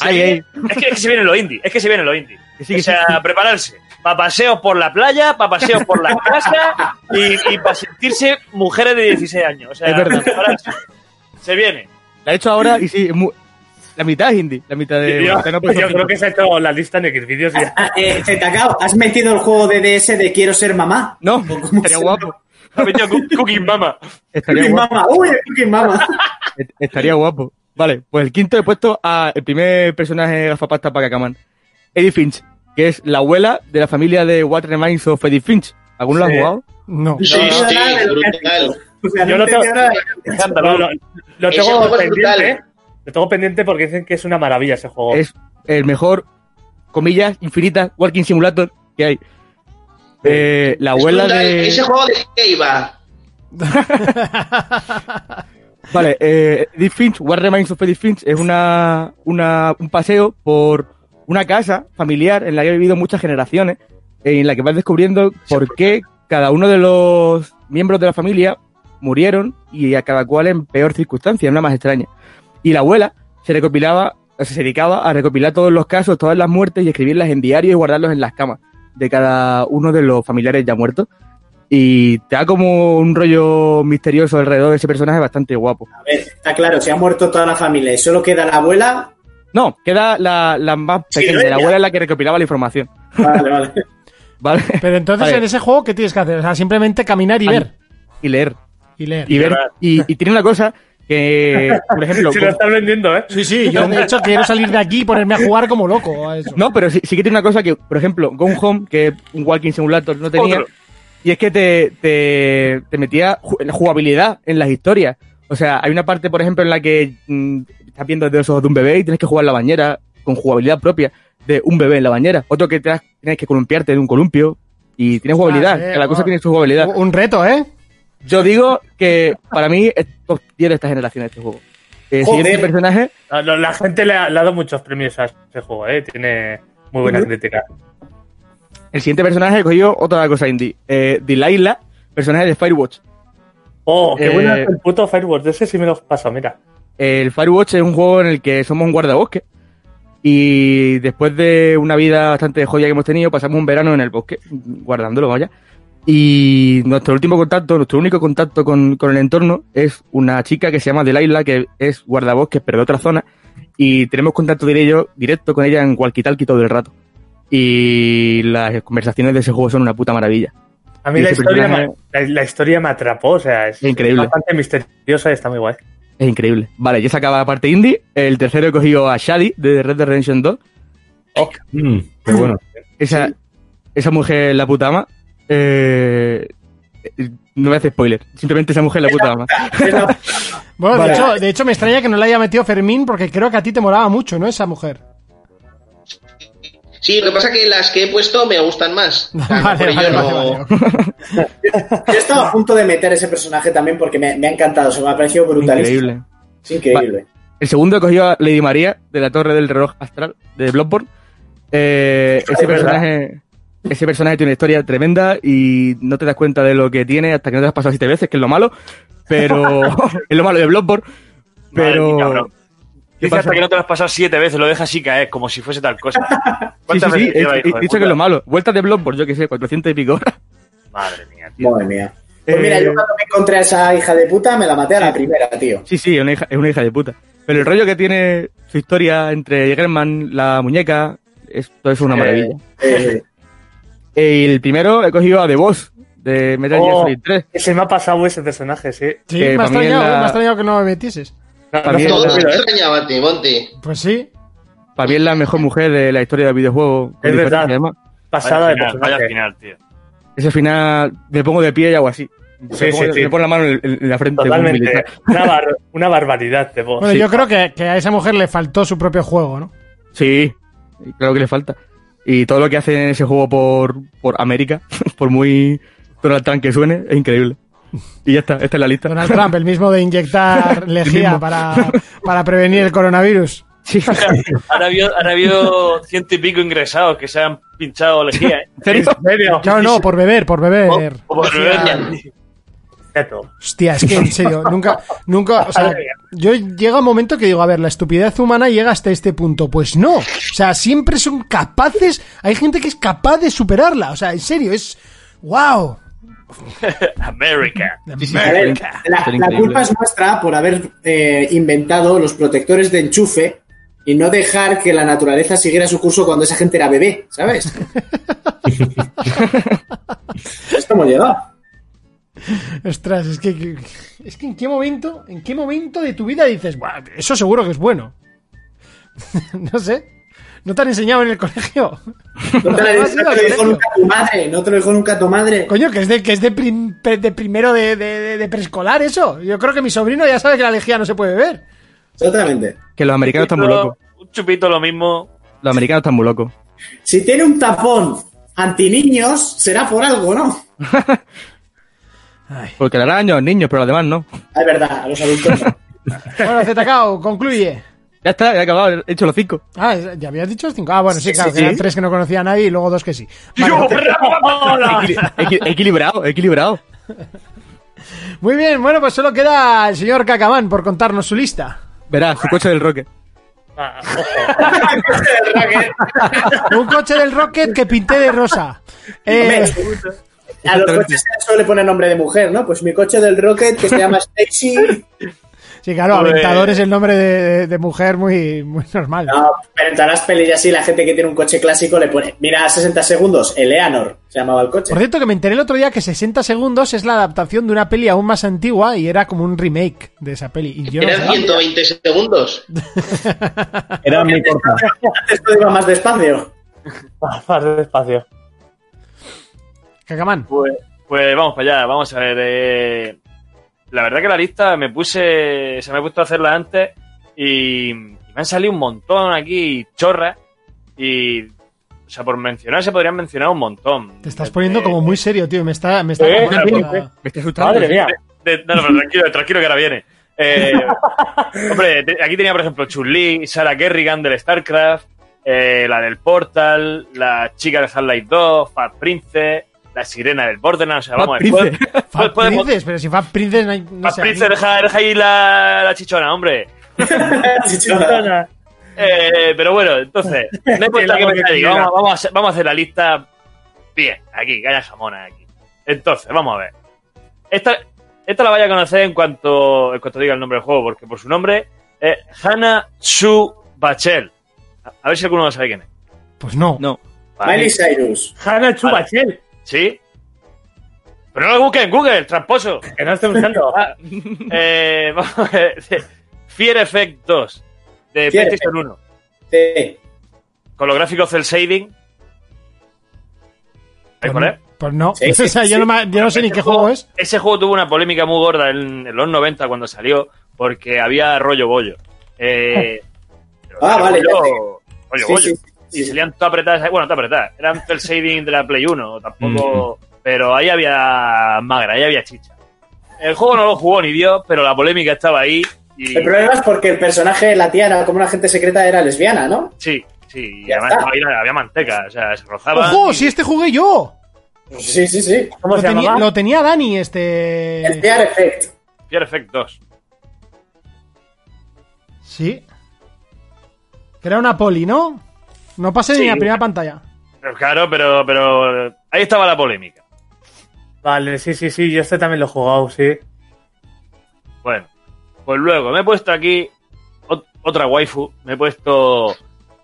Ay, viene- Es, que, es que se vienen los indies, es que se vienen los. Que sí, o sea, sí. prepararse. Para paseos por la playa, para paseos por la casa y, y para sentirse mujeres de 16 años. O sea, Es verdad. prepararse. Se viene. La he hecho ahora y sí, la mitad es indie, la mitad de... Yo, no, yo creo que se ha hecho la lista en Xvideos y ya. Ah, eh, ¿has metido el juego de DS de Quiero ser mamá? No, ¿O cómo estaría se guapo. Ha metido Cook- Cooking Mama. Estaría Cooking guapo. Mama, uy, el Cooking Mama. Est- Estaría guapo. Vale, pues el quinto he puesto a el primer personaje gafapasta para Kakaman. Eddie Finch, que es la abuela de la familia de What Remains of Edith Finch. ¿Alguno lo ha jugado? No. Sí, No, sí, de brutal. dicho. O sea, Yo no lo tengo- de lo. Lo, tengo pendiente. brutal. Lo tengo pendiente porque dicen que es una maravilla ese juego. Es el mejor, comillas, infinitas, Walking Simulator que hay. Eh, la abuela brutal. de... ¿Ese juego de qué iba? Vale, eh, Edith Finch, What Remains of Edith Finch es una, una, un paseo por una casa familiar en la que ha vivido muchas generaciones, en la que vas descubriendo por qué cada uno de los miembros de la familia murieron y a cada cual en peor circunstancia, una más extraña. Y la abuela se recopilaba, o sea, se dedicaba a recopilar todos los casos, todas las muertes y escribirlas en diario y guardarlos en las camas de cada uno de los familiares ya muertos. Y te da como un rollo misterioso alrededor de ese personaje bastante guapo. A ver, está claro, se ha muerto toda la familia y solo queda la abuela. No, queda la, la más pequeña, la abuela es la que recopilaba la información. Vale, vale. ¿Vale? Pero entonces Vale. en ese juego, ¿qué tienes que hacer? O sea, simplemente caminar y ver. Y leer. Y leer. Y ver. Y, y tiene una cosa que, por ejemplo. Si lo estás vendiendo, ¿eh? Sí, sí, yo de hecho quiero salir de aquí y ponerme a jugar como loco a eso. No, pero sí, sí que tiene una cosa que, por ejemplo, Gone Home, que es un Walking Simulator, no tenía. Otro. Y es que te, te, te metía la jugabilidad en las historias. O sea, hay una parte, por ejemplo, en la que mm, estás viendo desde los ojos de un bebé y tienes que jugar en la bañera con jugabilidad propia de un bebé en la bañera. Otro que te has- tienes que columpiarte de un columpio y tienes jugabilidad. sí, Cada cosa bueno. tiene su jugabilidad. Un reto, ¿eh? Yo digo que para mí es top 10 de esta generación este juego. El Joder. siguiente personaje, La, gente le ha, le ha dado muchos premios a ese juego, ¿eh? Tiene muy buena crítica. el siguiente personaje he cogido otra cosa indie. Eh, Delilah, personaje de Firewatch. Oh, qué Eh, bueno el puto Firewatch. Ese sí me lo paso, mira. El Firewatch es un juego en el que somos un guardabosque. Y después de una vida bastante joya que hemos tenido, pasamos un verano en el bosque, guardándolo, vaya. Y nuestro último contacto, nuestro único contacto con, con el entorno es una chica que se llama Delilah, que es guardabosques, pero de otra zona. Y tenemos contacto directo, directo con ella en walkie-talkie todo el rato. Y las conversaciones de ese juego son una puta maravilla. A mí la historia, me, la, la historia me atrapó, o sea, es, increíble. bastante misteriosa y está muy guay. Es increíble. Vale, ya se acaba la parte indie. El tercero he cogido a Shadi de Red Dead Redemption 2. Mm, qué bueno. Esa, esa mujer la puta ama. Eh, no me hace spoiler. Simplemente esa mujer la puta ama. Bueno, Vale. de, hecho, de hecho me extraña que no la haya metido Fermín porque creo que a ti te molaba mucho, ¿no? Esa mujer. Sí, lo que pasa es que las que he puesto me gustan más. Vale, vale, no- vale, Yo estaba a punto de meter ese personaje también porque me, me ha encantado, se me ha parecido brutalísimo. Increíble. Es increíble. El segundo he cogido a Lady María de la Torre del Reloj Astral de Bloodborne. Eh, ese personaje. Ese personaje tiene una historia tremenda y no te das cuenta de lo que tiene hasta que no te has pasado siete veces, que es lo malo. Pero. es lo malo de Bloodborne. Madre Pero. ¿Qué Dice hasta que no te lo has pasado siete veces, lo dejas así caer, como si fuese tal cosa. Sí, sí, ¿Cuántas sí, veces he, lleva, he hijo de dicho que es lo malo. Vueltas de Bloodborne, yo que sé, 400 y pico horas. Madre mía, tío. Madre mía. Pues mira, Eh, yo cuando me encontré a esa hija de puta me la maté a la primera, tío. Sí, sí, es una hija, es una hija de puta. Pero el rollo que tiene su historia entre Jägerman, la muñeca, esto es una Eh, maravilla. eh, Y el primero he cogido a The Boss, de Metal Gear Oh, Solid 3. ese me ha pasado ese personaje, sí. Sí, que me ha, extrañado, la- me ha extrañado que no me metieses. No, Todo la- se olvida, ¿eh? extrañaba a ti, Monty. Pues sí. Para mí es la mejor mujer de la historia del videojuego. Es verdad. Pasada Vaya de final, vaya final, tío. Ese final me pongo de pie y hago así. Me, Sí, pongo, sí, sí. me pongo la mano en, en la frente. Totalmente. Una, bar- una barbaridad de voz. Bueno, sí. yo creo que, que a esa mujer le faltó su propio juego, ¿no? Sí, creo que le falta. Y todo lo que hace en ese juego por, por América, por muy Donald Trump que suene, es increíble. Y ya está, esta es la lista. Donald Trump, el mismo de inyectar lejía para, para prevenir el coronavirus. Sí. Ahora ha habido, ciento y pico ingresados que se han pinchado lejía, ¿eh? ¿En serio? ¿En serio? No, no, por beber, por beber. O por beber. Quieto. Hostia, es que en serio, nunca, nunca, o sea, yo llega un momento que digo, a ver, la estupidez humana llega hasta este punto. Pues no, o sea, siempre son capaces, hay gente que es capaz de superarla, o sea, en serio, es, wow. America. a ver, la, la culpa es nuestra por haber eh, inventado los protectores de enchufe y no dejar que la naturaleza siguiera su curso cuando esa gente era bebé, ¿sabes? Esto hemos llegado. Ostras, es que, es que en qué momento, en qué momento de tu vida dices, "Buah, eso seguro que es bueno. no sé. ¿No te han enseñado en el colegio? No te, lo, ¿Has ido no al te lo dijo nunca tu madre, no te lo dijo nunca tu madre. Coño, que es de, que es de, prim- pe- de primero de, de- de- de preescolar eso. Yo creo que mi sobrino ya sabe que la lejía no se puede beber. Exactamente. Que los americanos están muy locos. Un chupito lo mismo. Los americanos están muy locos. Si tiene un tapón anti niños, será por algo, ¿no? Porque le harán daño a los niños, pero a los demás no. Es verdad, a los adultos no. Bueno, ZK, concluye. Ya está, ya he acabado, he hecho los cinco. Ah, ya habías dicho los cinco. Ah, bueno, sí, Sí, claro, sí, que eran sí. tres que no conocía a nadie y luego dos que sí. Vale. Equili- equi- equilibrado, equilibrado. Muy bien, bueno, pues solo queda el señor Cacamán por contarnos su lista. Verás, su coche del Rocket. Ah, Un coche del Rocket que pinté de rosa. Eh, a los coches se les suele poner nombre de mujer, ¿no? Pues mi coche del Rocket que se llama Stacy. sí, claro. Aventador es el nombre de, de mujer muy, muy normal. No, pero en todas las pelis así, la gente que tiene un coche clásico le pone, mira, 60 segundos, Eleanor, se llamaba el coche. Por cierto, que me enteré el otro día que 60 segundos es la adaptación de una peli aún más antigua y era como un remake de esa peli. Y yo no Eran sabía. 120 segundos. Era muy corta. Esto iba más despacio. Más despacio. Cacamán. Pues, pues vamos para allá, vamos a ver. eh, la verdad que la lista me puse, se me ha puesto a hacerla antes y, y me han salido un montón aquí, chorras. Y, o sea, por mencionar se podrían mencionar un montón. Te estás poniendo como muy serio, tío. Me está, me está Eh, eh, la- eh. Me estoy asustando. Madre mía. De- no, no, pero tranquilo, tranquilo que ahora viene. Eh, hombre, te- aquí tenía, por ejemplo, Chun-Li, Sarah Kerrigan del StarCraft, eh, la del Portal, la chica de Half-Life 2, Fat Princess, la la sirena del Borderlands. O sea, Fat vamos a ver. Princess. puede- Fat puede- podemos- Princess, pero si Fat Princess no, hay- no Fat sé, Princess, deja, deja ahí la, la chichona, hombre. Chichona. Eh, pero bueno, entonces, me Claro me que digo, quiera. vamos, vamos a hacer, vamos a hacer la lista bien, aquí, que haya jamona aquí. Entonces, vamos a ver. Esta, esta la vaya a conocer en cuanto, en cuanto diga el nombre del juego, porque por su nombre es Hana Shu Bachel. A, a ver si alguno sabe quién es. Pues no. No. Vale. Miley Cyrus. Hannah Chubachel. ¿Sí? Pero no lo busquen en Google, tramposo. Que no estoy buscando. Ah, eh, vamos a ver. Fear Effect 2 de Fear PlayStation 1. Sí. Con los gráficos del shading. ¿Sabéis cuál es? Pues no. Sí, sí, o sea, yo, no me- yo no sé ni Ese qué juego es. Ese juego tuvo una polémica muy gorda en, en los 90 cuando salió, porque había rollo bollo. Eh, Ah, rollo vale, bollo- rollo Sí, bollo. Y salían todas apretadas, bueno, todas apretadas. Eran el shading de la Play 1, tampoco. Pero ahí había magra, ahí había chicha. El juego no lo jugó ni Dios, pero la polémica estaba ahí. Y, El problema es porque el personaje de la tía era como una agente secreta era lesbiana, ¿no? Sí, sí, y además ahí, había manteca, o sea, se rozaban. ¡Ojo! y- Si este jugué yo. Sí, sí, sí. ¿Cómo Lo se tenía, llamaba? lo tenía Dani, El este. Fear Effect. Fear Effect 2. Sí. Que era una poli, ¿no? No pasé Sí. ni la primera pantalla. Pero claro, pero, pero ahí estaba la polémica. Vale, sí, sí, sí. Yo este también lo he jugado, sí. Bueno, pues luego me he puesto aquí ot- otra waifu. Me he puesto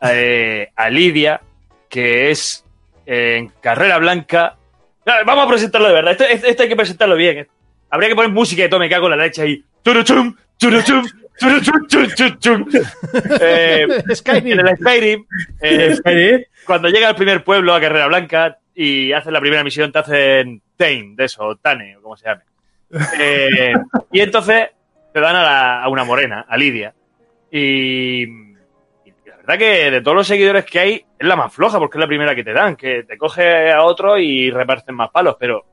eh, a Lidia, que es eh, en carrera blanca. Vamos a presentarlo de verdad. Este, este- este hay que presentarlo bien. Habría que poner música de todo, me cago en la leche ahí. Turuchum, turuchum, turuchum, chum, chum, chum. Eh, Skyrim. en el Skyrim, eh, cuando llega al primer pueblo a Carrera Blanca y haces la primera misión, te hacen Tane, de eso, o Tane, o como se llame. Eh, y entonces te dan a, la- a una morena, a Lidia. Y, y la verdad que de todos los seguidores que hay, es la más floja, porque es la primera que te dan, que te coge a otro y reparten más palos, pero.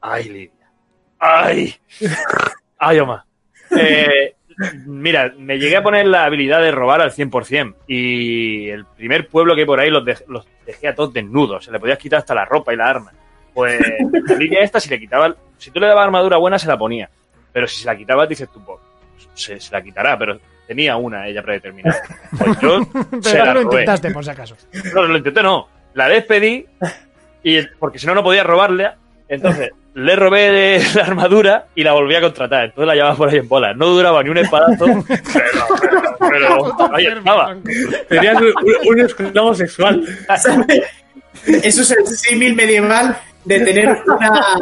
¡Ay, Lidia! ¡Ay! ¡Ay, Oma! Eh, mira, me llegué a poner la habilidad de robar al 100%. Y el primer pueblo que hay por ahí los, dej- los dejé a todos desnudos. Se le podías quitar hasta la ropa y la arma. Pues la Lidia esta, si le quitaba. Si tú le dabas armadura buena, se la ponía. Pero si se la quitabas, dices tú, pues, se, se la quitará, pero tenía una ella predeterminada. Pues yo se Pero la no lo robé. intentaste, por si acaso. No, lo intenté, no. La despedí y porque si no, no podía robarle. Entonces, le robé de la armadura y la volví a contratar. Entonces la llevaba por ahí en bola. No duraba ni un espadazo, pero, pero, pero ahí estaba. Tenías un, un esclavo sexual. Eso es el símil medieval de tener una.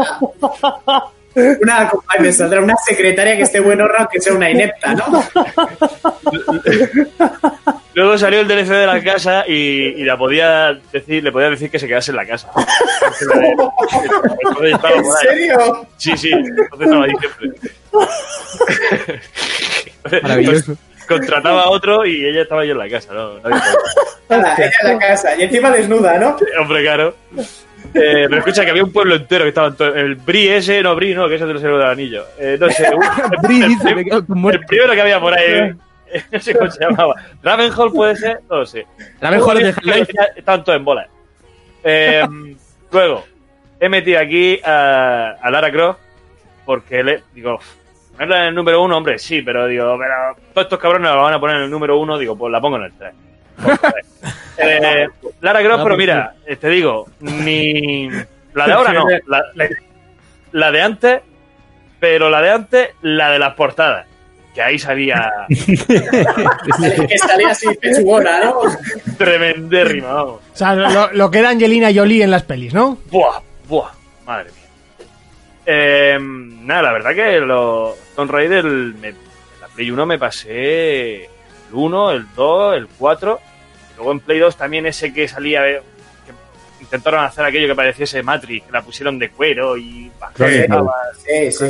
Una, ay, me saldrá una secretaria que esté buenorra aunque sea una inepta, ¿no? Luego salió el DLC de la casa y, y la podía decir, le podía decir que se quedase en la casa. Entonces, estaba ¿En por ahí. serio? Sí, sí, entonces estaba ahí siempre. Maravilloso. Pues, contrataba a otro y ella estaba yo en la casa, ¿no? Ala, ella en la casa. Y encima desnuda, ¿no? Hombre, claro. Eh, pero escucha que había un pueblo entero que estaba en todo- el Bri ese, no Bri, no, que ese es del Señor del Anillo. Eh, no sé, un- con el muerto. primero que había por ahí, eh, no sé cómo se llamaba. Ravenhall puede ser, no lo sé. Ravenhall de Half-Life. todos en bola. Eh, luego, he metido aquí a, a Lara Croft porque le digo, ponerla en el número uno, hombre, sí, pero digo, pero todos estos cabrones la van a poner en el número uno, digo, pues la pongo en el 3. Eh, Lara Croft, pero mira, eh, te digo, ni la de ahora no, la de antes, pero la de antes, la de las portadas, que ahí salía Que salía así pechugona, ¿no? tremendérrima, vamos. O sea, lo, lo que era Angelina Jolie en las pelis, ¿no? Buah, buah, madre mía. Eh, nada, la verdad que los Tomb Raider, me- en la Play 1 me pasé el 1, el 2, el 4. y Luego en Play 2 también ese que salía, eh, que intentaron hacer aquello que pareciese Matrix, que la pusieron de cuero y Chronicle. bajaba Sí, sí.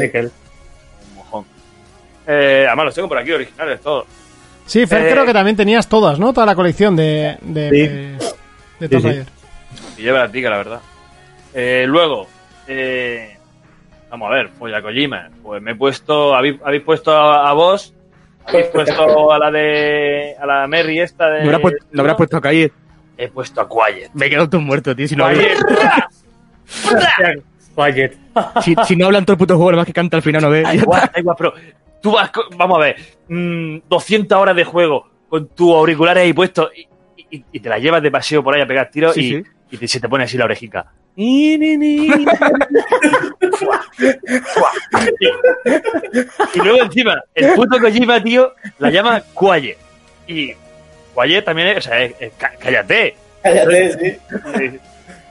Eh, además los tengo por aquí originales todos. Sí, Fer, Eh, creo que también tenías todas, ¿no? Toda la colección de, de, Sí. de, de Tomb Sí, sí. Raider. Y lleva la tica, la verdad. Eh, luego, eh, vamos a ver, pues a Kojima. Pues me he puesto, habéis, habéis puesto a, a vos, habéis puesto a la de, a la Merry esta de... No habrás puesto, no habrás puesto a caer. He puesto a Quiet. Me he quedado todo muerto, tío. Si no Quiet. Quiet. Si, si no hablan todo el puto juego, nada más que canta al final, no ves. Da igual, da igual, pero tú vas, vamos a ver, mm, 200 horas de juego con tus auriculares ahí puestos y, y- y te la llevas de paseo por ahí a pegar tiros Sí, y, sí. y te, se te pone así la orejica. Ni, ni, ni. Fua, fua. y luego encima, el puto Kojima, tío, la llama Quiet. Y Quiet también es, o sea, es- es cállate. Cállate, sí.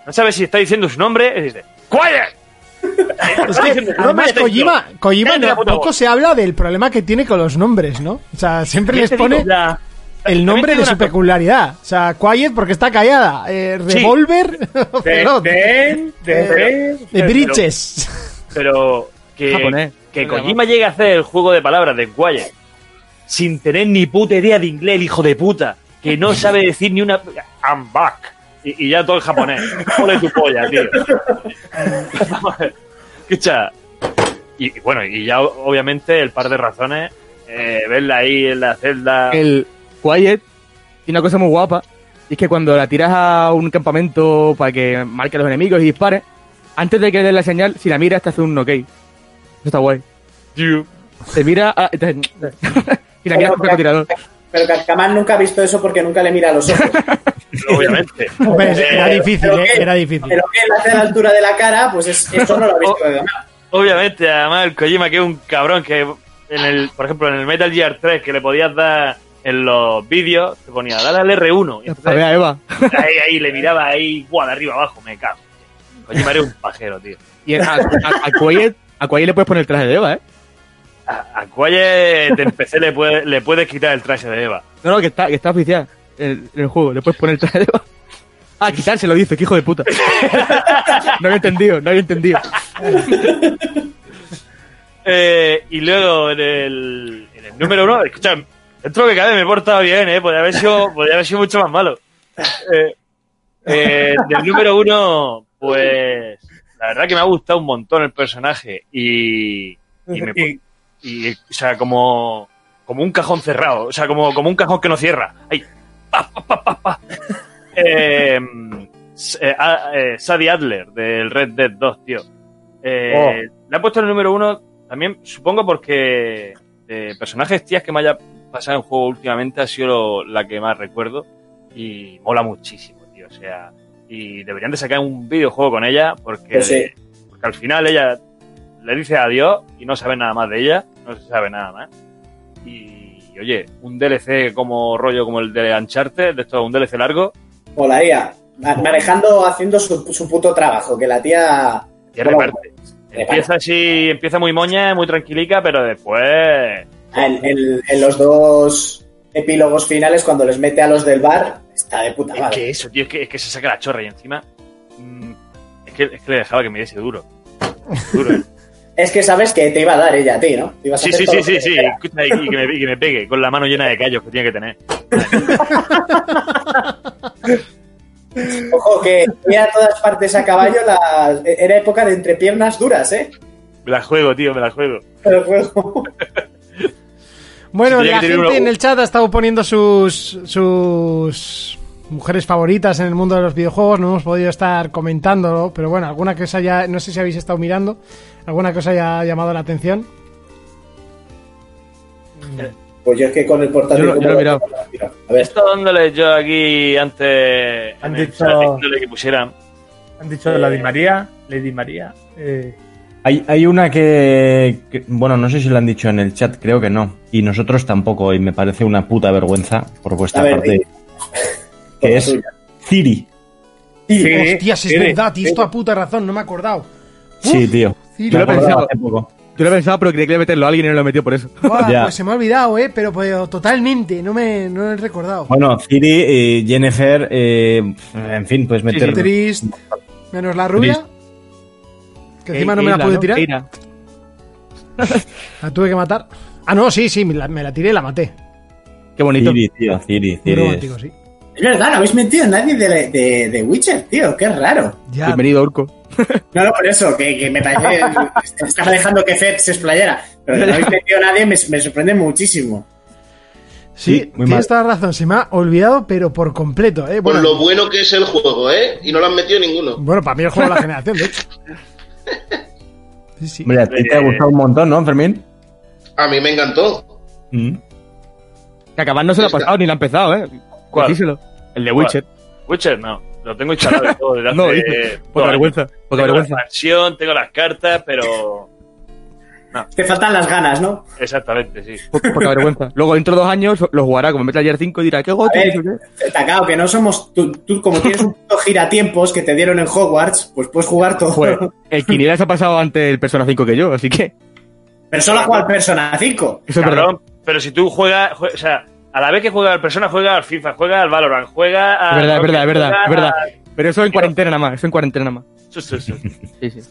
No sabes si está diciendo su nombre, y dice, ¡Quiet! Es que, además, Kojima, Kojima no- poco voz. se habla del problema que tiene con los nombres, ¿no? O sea, siempre les pone la- el nombre de su peculiaridad. O sea, Quiet porque está callada. Eh. Revolver. De, Eh, de Bridges. Pero que, que Kojima llegue a hacer el juego de palabras de Quiet sin tener ni puta idea de inglés, el hijo de puta, que no sabe decir ni una. I'm back. Y, y ya todo el japonés. Ole tu polla, tío. Escucha. Y, y bueno, y ya obviamente el par de razones, eh, verla ahí en la celda. El Quiet tiene una cosa muy guapa. Y es que cuando la tiras a un campamento para que marque a los enemigos y dispare, antes de que le dé la señal, si la miras te hace un ok. Eso está guay. Te mira a- te- y la miras con francotirador. Pero que Kamal nunca ha visto eso porque nunca le mira a los ojos. Obviamente. Era Eh, difícil, eh, que- era difícil. Pero que él hace a la altura de la cara, pues es, eso no lo ha visto de Kamal. Obviamente, además el Kojima que es un cabrón que en el, por ejemplo, en el Metal Gear 3 que le podías dar en los vídeos, te ponía dale al R1 y A entonces ver, a Eva. ahí, ahí le miraba ahí, buah, de arriba abajo, me cago. Kojima era un pajero, tío. Y a, a, a le puedes poner el traje de Eva, ¿eh? A, a Quiet en PC le, puede- le puedes quitar el traje de Eva. No, no, que está, que está oficial en, el juego. Le puedes poner el traje de Eva. Ah, quitárselo, dice, que hijo de puta. No había entendido, no había entendido. Eh, y luego en el, en el número uno, escucha, dentro que cabe me he portado bien, ¿eh? Podría haber sido, podría haber sido mucho más malo. Eh, eh, del número uno, pues la verdad que me ha gustado un montón el personaje y, y, me, y- y, o sea, como, como un cajón cerrado, o sea, como, como un cajón que no cierra. Ahí, pa, pa, pa, pa, pa. Eh, eh, eh, Sadie Adler del Red Dead 2, tío. Eh, Le ha puesto el número uno también, supongo porque de personajes tías que me haya pasado en juego últimamente ha sido lo- la que más recuerdo y mola muchísimo, tío. O sea, y deberían de sacar un videojuego con ella porque, sí. porque al final ella le dice adiós y no sabe nada más de ella, no se sabe nada más. Y, oye, un DLC como rollo como el de Uncharted, de esto, un DLC largo, O la IA. ma- Manejando, haciendo su, su puto trabajo, que la tía. y Bueno, reparte. Empieza así, empieza muy moña, muy tranquilica, pero después En, en- en los dos epílogos finales, cuando les mete a los del bar, está de puta Es madre. que eso, tío, es que, es que se saca la chorra y encima. mm, es, que, es que le dejaba que me diese duro. Duro, ¿eh? Es que sabes que te iba a dar ella a ti, ¿no? Te ibas a Sí, sí, sí, lo sí, que sí. Escucha, Y, y que me, y que me pegue con la mano llena de callos que tiene que tener. Ojo, que ir a todas partes a caballo la- era época de entrepiernas duras, ¿eh? Me la juego, tío, me la juego. El juego. Bueno, Si la gente una- en el chat ha estado poniendo sus sus mujeres favoritas en el mundo de los videojuegos. No hemos podido estar comentándolo, pero bueno, alguna que os haya, no sé si habéis estado mirando, alguna que os haya llamado la atención. Pues yo es que con el portátil. Yo no- yo no he mirado. A ver, He estado dándole yo aquí antes. Han dicho- que pusieran. Han dicho Lady María, Lady María. eh, Hay, hay una que, que- bueno, no sé si lo han dicho en el chat, creo que no. Y nosotros tampoco, y me parece una puta vergüenza por vuestra ver, parte. Que es. Ciri. Sí, Hostias, es verdad, tienes toda puta razón, no me he acordado. Sí, tío. Ciri. Yo lo he pensado. hace poco. Yo lo he pensado, pero quería que le meterlo a alguien y no lo metió por eso. Pues se me ha olvidado, eh, pero, pero totalmente, no me no lo he recordado. Bueno, Ciri, eh, Jennifer, eh, en fin, puedes meter. Trist, menos la rubia, que encima no me la pude tirar. La tuve que matar. Ah, no, sí, sí, me la, me la tiré y la maté. Qué bonito. Ciri, tío, Ciri. Muy Ciri es- romántico, sí. Es verdad, no habéis metido a nadie de, de, de Witcher, tío, qué raro. Ya. Bienvenido, Urco. No, no, por eso, que, que me parece. estaba dejando que Fed se explayara. Pero que no habéis metido a nadie me, me sorprende muchísimo. Sí, tienes toda la razón. Se me ha olvidado, pero por completo. ¿eh? Por lo bueno que es el juego, ¿eh? Y no lo han metido ninguno. Bueno, para mí el juego de la generación, de hecho. Sí, sí. Hombre, a ti te ha gustado un montón, ¿no, Fermín? A mí me encantó. Mm. Que acabar no se lo ha pasado ni lo ha empezado, ¿eh? ¿Cuál? Díselo. El de Witcher. Witcher, no. Lo tengo instalado y todo desde hace No, dice, poca dos vergüenza, poca tengo vergüenza. la expansión, tengo las cartas, pero... Te faltan las ganas, ¿no? Exactamente, sí. Po- Poca vergüenza. Luego, dentro de dos años, lo jugará como Metal Gear 5 y dirá, ¿qué qué. Tacao, que no somos. Tú, tú como tienes un puto giratiempos que te dieron en Hogwarts, pues puedes jugar todo. Pues, el Quiniela se ha pasado antes el Persona 5 que yo, así que... Pero solo ha jugado al Persona 5. Eso es verdad. Pero si tú juegas, jue- o sea, a la vez que juega al Persona, juega al FIFA, juega al Valorant, juega a... Es verdad, es verdad, es verdad, verdad. Pero eso en cuarentena nada más, eso en cuarentena nada más. Sí, sí, sí.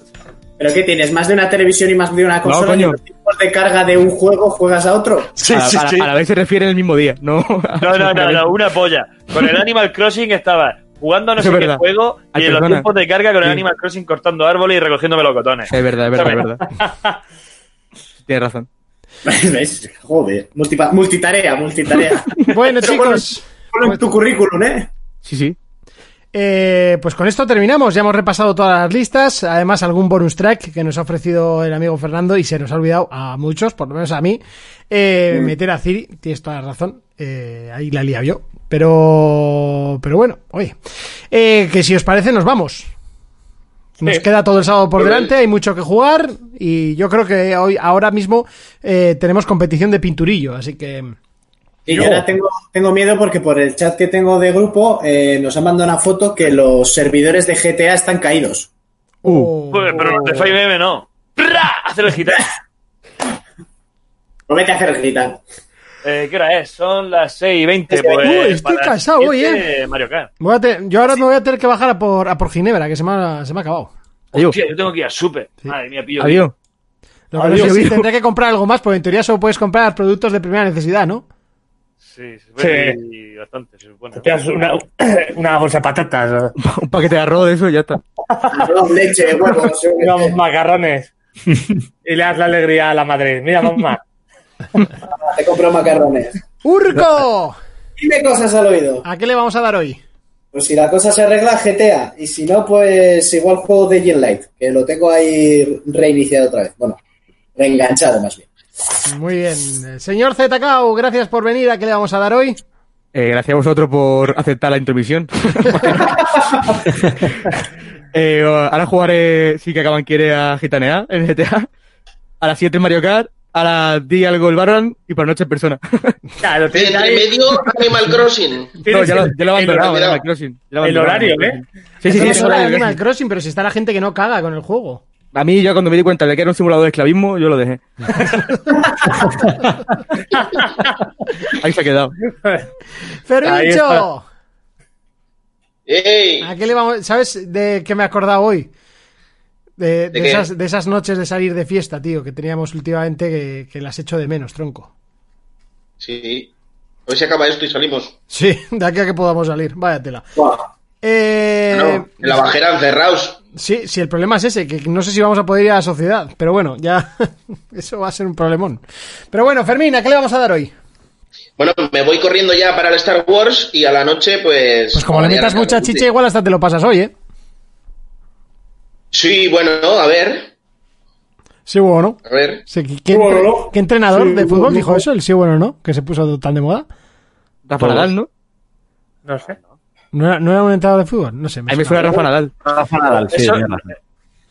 ¿Pero qué tienes? ¿Más de una televisión y más de una consola? coño. ¿Y los tiempos de carga de un juego juegas a otro? Sí, a, sí, a- sí. a la vez se refiere en el mismo día, no... No, no, no, no, una polla. Con el Animal Crossing estaba jugando a no Eso sé qué juego Hay y en los tiempos de carga con el Sí. Animal Crossing cortando árboles y recogiendo melocotones. Es verdad, es verdad, es verdad. Tienes razón. ¿Ves? Joder. Multipa- multitarea, multitarea. Bueno, chicos. Ponlo en tu currículum, ¿eh? Sí, sí. Eh, pues con esto terminamos. Ya hemos repasado todas las listas. Además, algún bonus track que nos ha ofrecido el amigo Fernando y se nos ha olvidado a muchos, por lo menos a mí, eh, meter a Ciri. Tienes toda la razón. Eh, ahí la lía yo. Pero, pero bueno, oye. Que si os parece, nos vamos. Nos Sí. queda todo el sábado por delante, hay mucho que jugar y yo creo que hoy, ahora mismo eh, tenemos competición de pinturillo, así que Y yo ahora tengo, tengo miedo porque por el chat que tengo de grupo eh, nos han mandado una foto que los servidores de GTA están caídos. Uh. Pero los de 5M no. ¡Pra! Hacer el gitano. A hacer el gitano. Eh, ¿Qué hora es? Son las 6 y 20. Uy, Pues, estoy para cansado hoy, 7, Mario Kart. voy a te- yo ahora me voy a tener que bajar a por, a por Ginebra, que se me ha, se me ha acabado. Adiós. Hostia, yo tengo que ir a Super. Madre mía, pillo. Adiós. Lo que no sé si tendré que comprar algo más, porque en teoría solo puedes comprar productos de primera necesidad, ¿no? Sí, se puede ir bastante, se supone. Te das una, una bolsa de patatas, Un paquete de arroz de eso y ya está. Arroz, leche, huevos. macarrones y le das la alegría a la madre. Mira, mamá. Te compro macarrones. ¡Urco! Dime cosas al oído. ¿A qué le vamos a dar hoy? Pues si la cosa se arregla, GTA. Y si no, pues igual juego de Gen Light, que lo tengo ahí reiniciado otra vez. Bueno, reenganchado más bien. Muy bien. Señor ZKO, gracias por venir. ¿A qué le vamos a dar hoy? Eh, gracias a vosotros por aceptar la intromisión. Eh, ahora jugaré, sí que acaban quiere a Gitanear en GTA. A las 7 Mario Kart, a las 10 algo el Valorant y por la noche en persona. Y tienes entre ahí. medio, Animal Crossing. No, ya lo, ya lo abandonado, el- Animal Crossing. Ya el horario, ¿eh? Sí, sí, sí. no Animal. Crossing, pero si está la gente que no caga con el juego. A mí ya cuando me di cuenta de que era un simulador de esclavismo, yo lo dejé. Ahí se ha quedado. ¡Ferrucho! ¡Ey! ¿A qué le vamos? ¿Sabes de qué me he acordado hoy? De, esas, de esas noches de salir de fiesta, tío, que teníamos últimamente que, que las echo de menos, tronco. Sí. A ver si acaba esto y salimos. Sí, de aquí a que podamos salir, váyatela. Eh, No, en la bajera encerrados. Sí, sí, el problema es ese, que no sé si vamos a poder ir a la sociedad, pero bueno, ya eso va a ser un problemón. Pero bueno, Fermín, ¿a qué le vamos a dar hoy? Bueno, me voy corriendo ya para el Star Wars y a la noche, pues. Pues como le metas mucha chicha, igual hasta te lo pasas hoy, ¿eh? Sí, bueno, a ver. Sí, bueno, A ver. Sí, ¿qué, qué Bueno, entre- ¿no? qué entrenador Sí, de fútbol bueno, dijo ¿no? eso? El sí bueno, ¿no? Que se puso tan de moda. Rafa Nadal, ¿no? No sé. ¿No era, no era un entrenador de fútbol? No sé. A mí me suena Rafa Nadal. Rafa Nadal, sí, Eso-.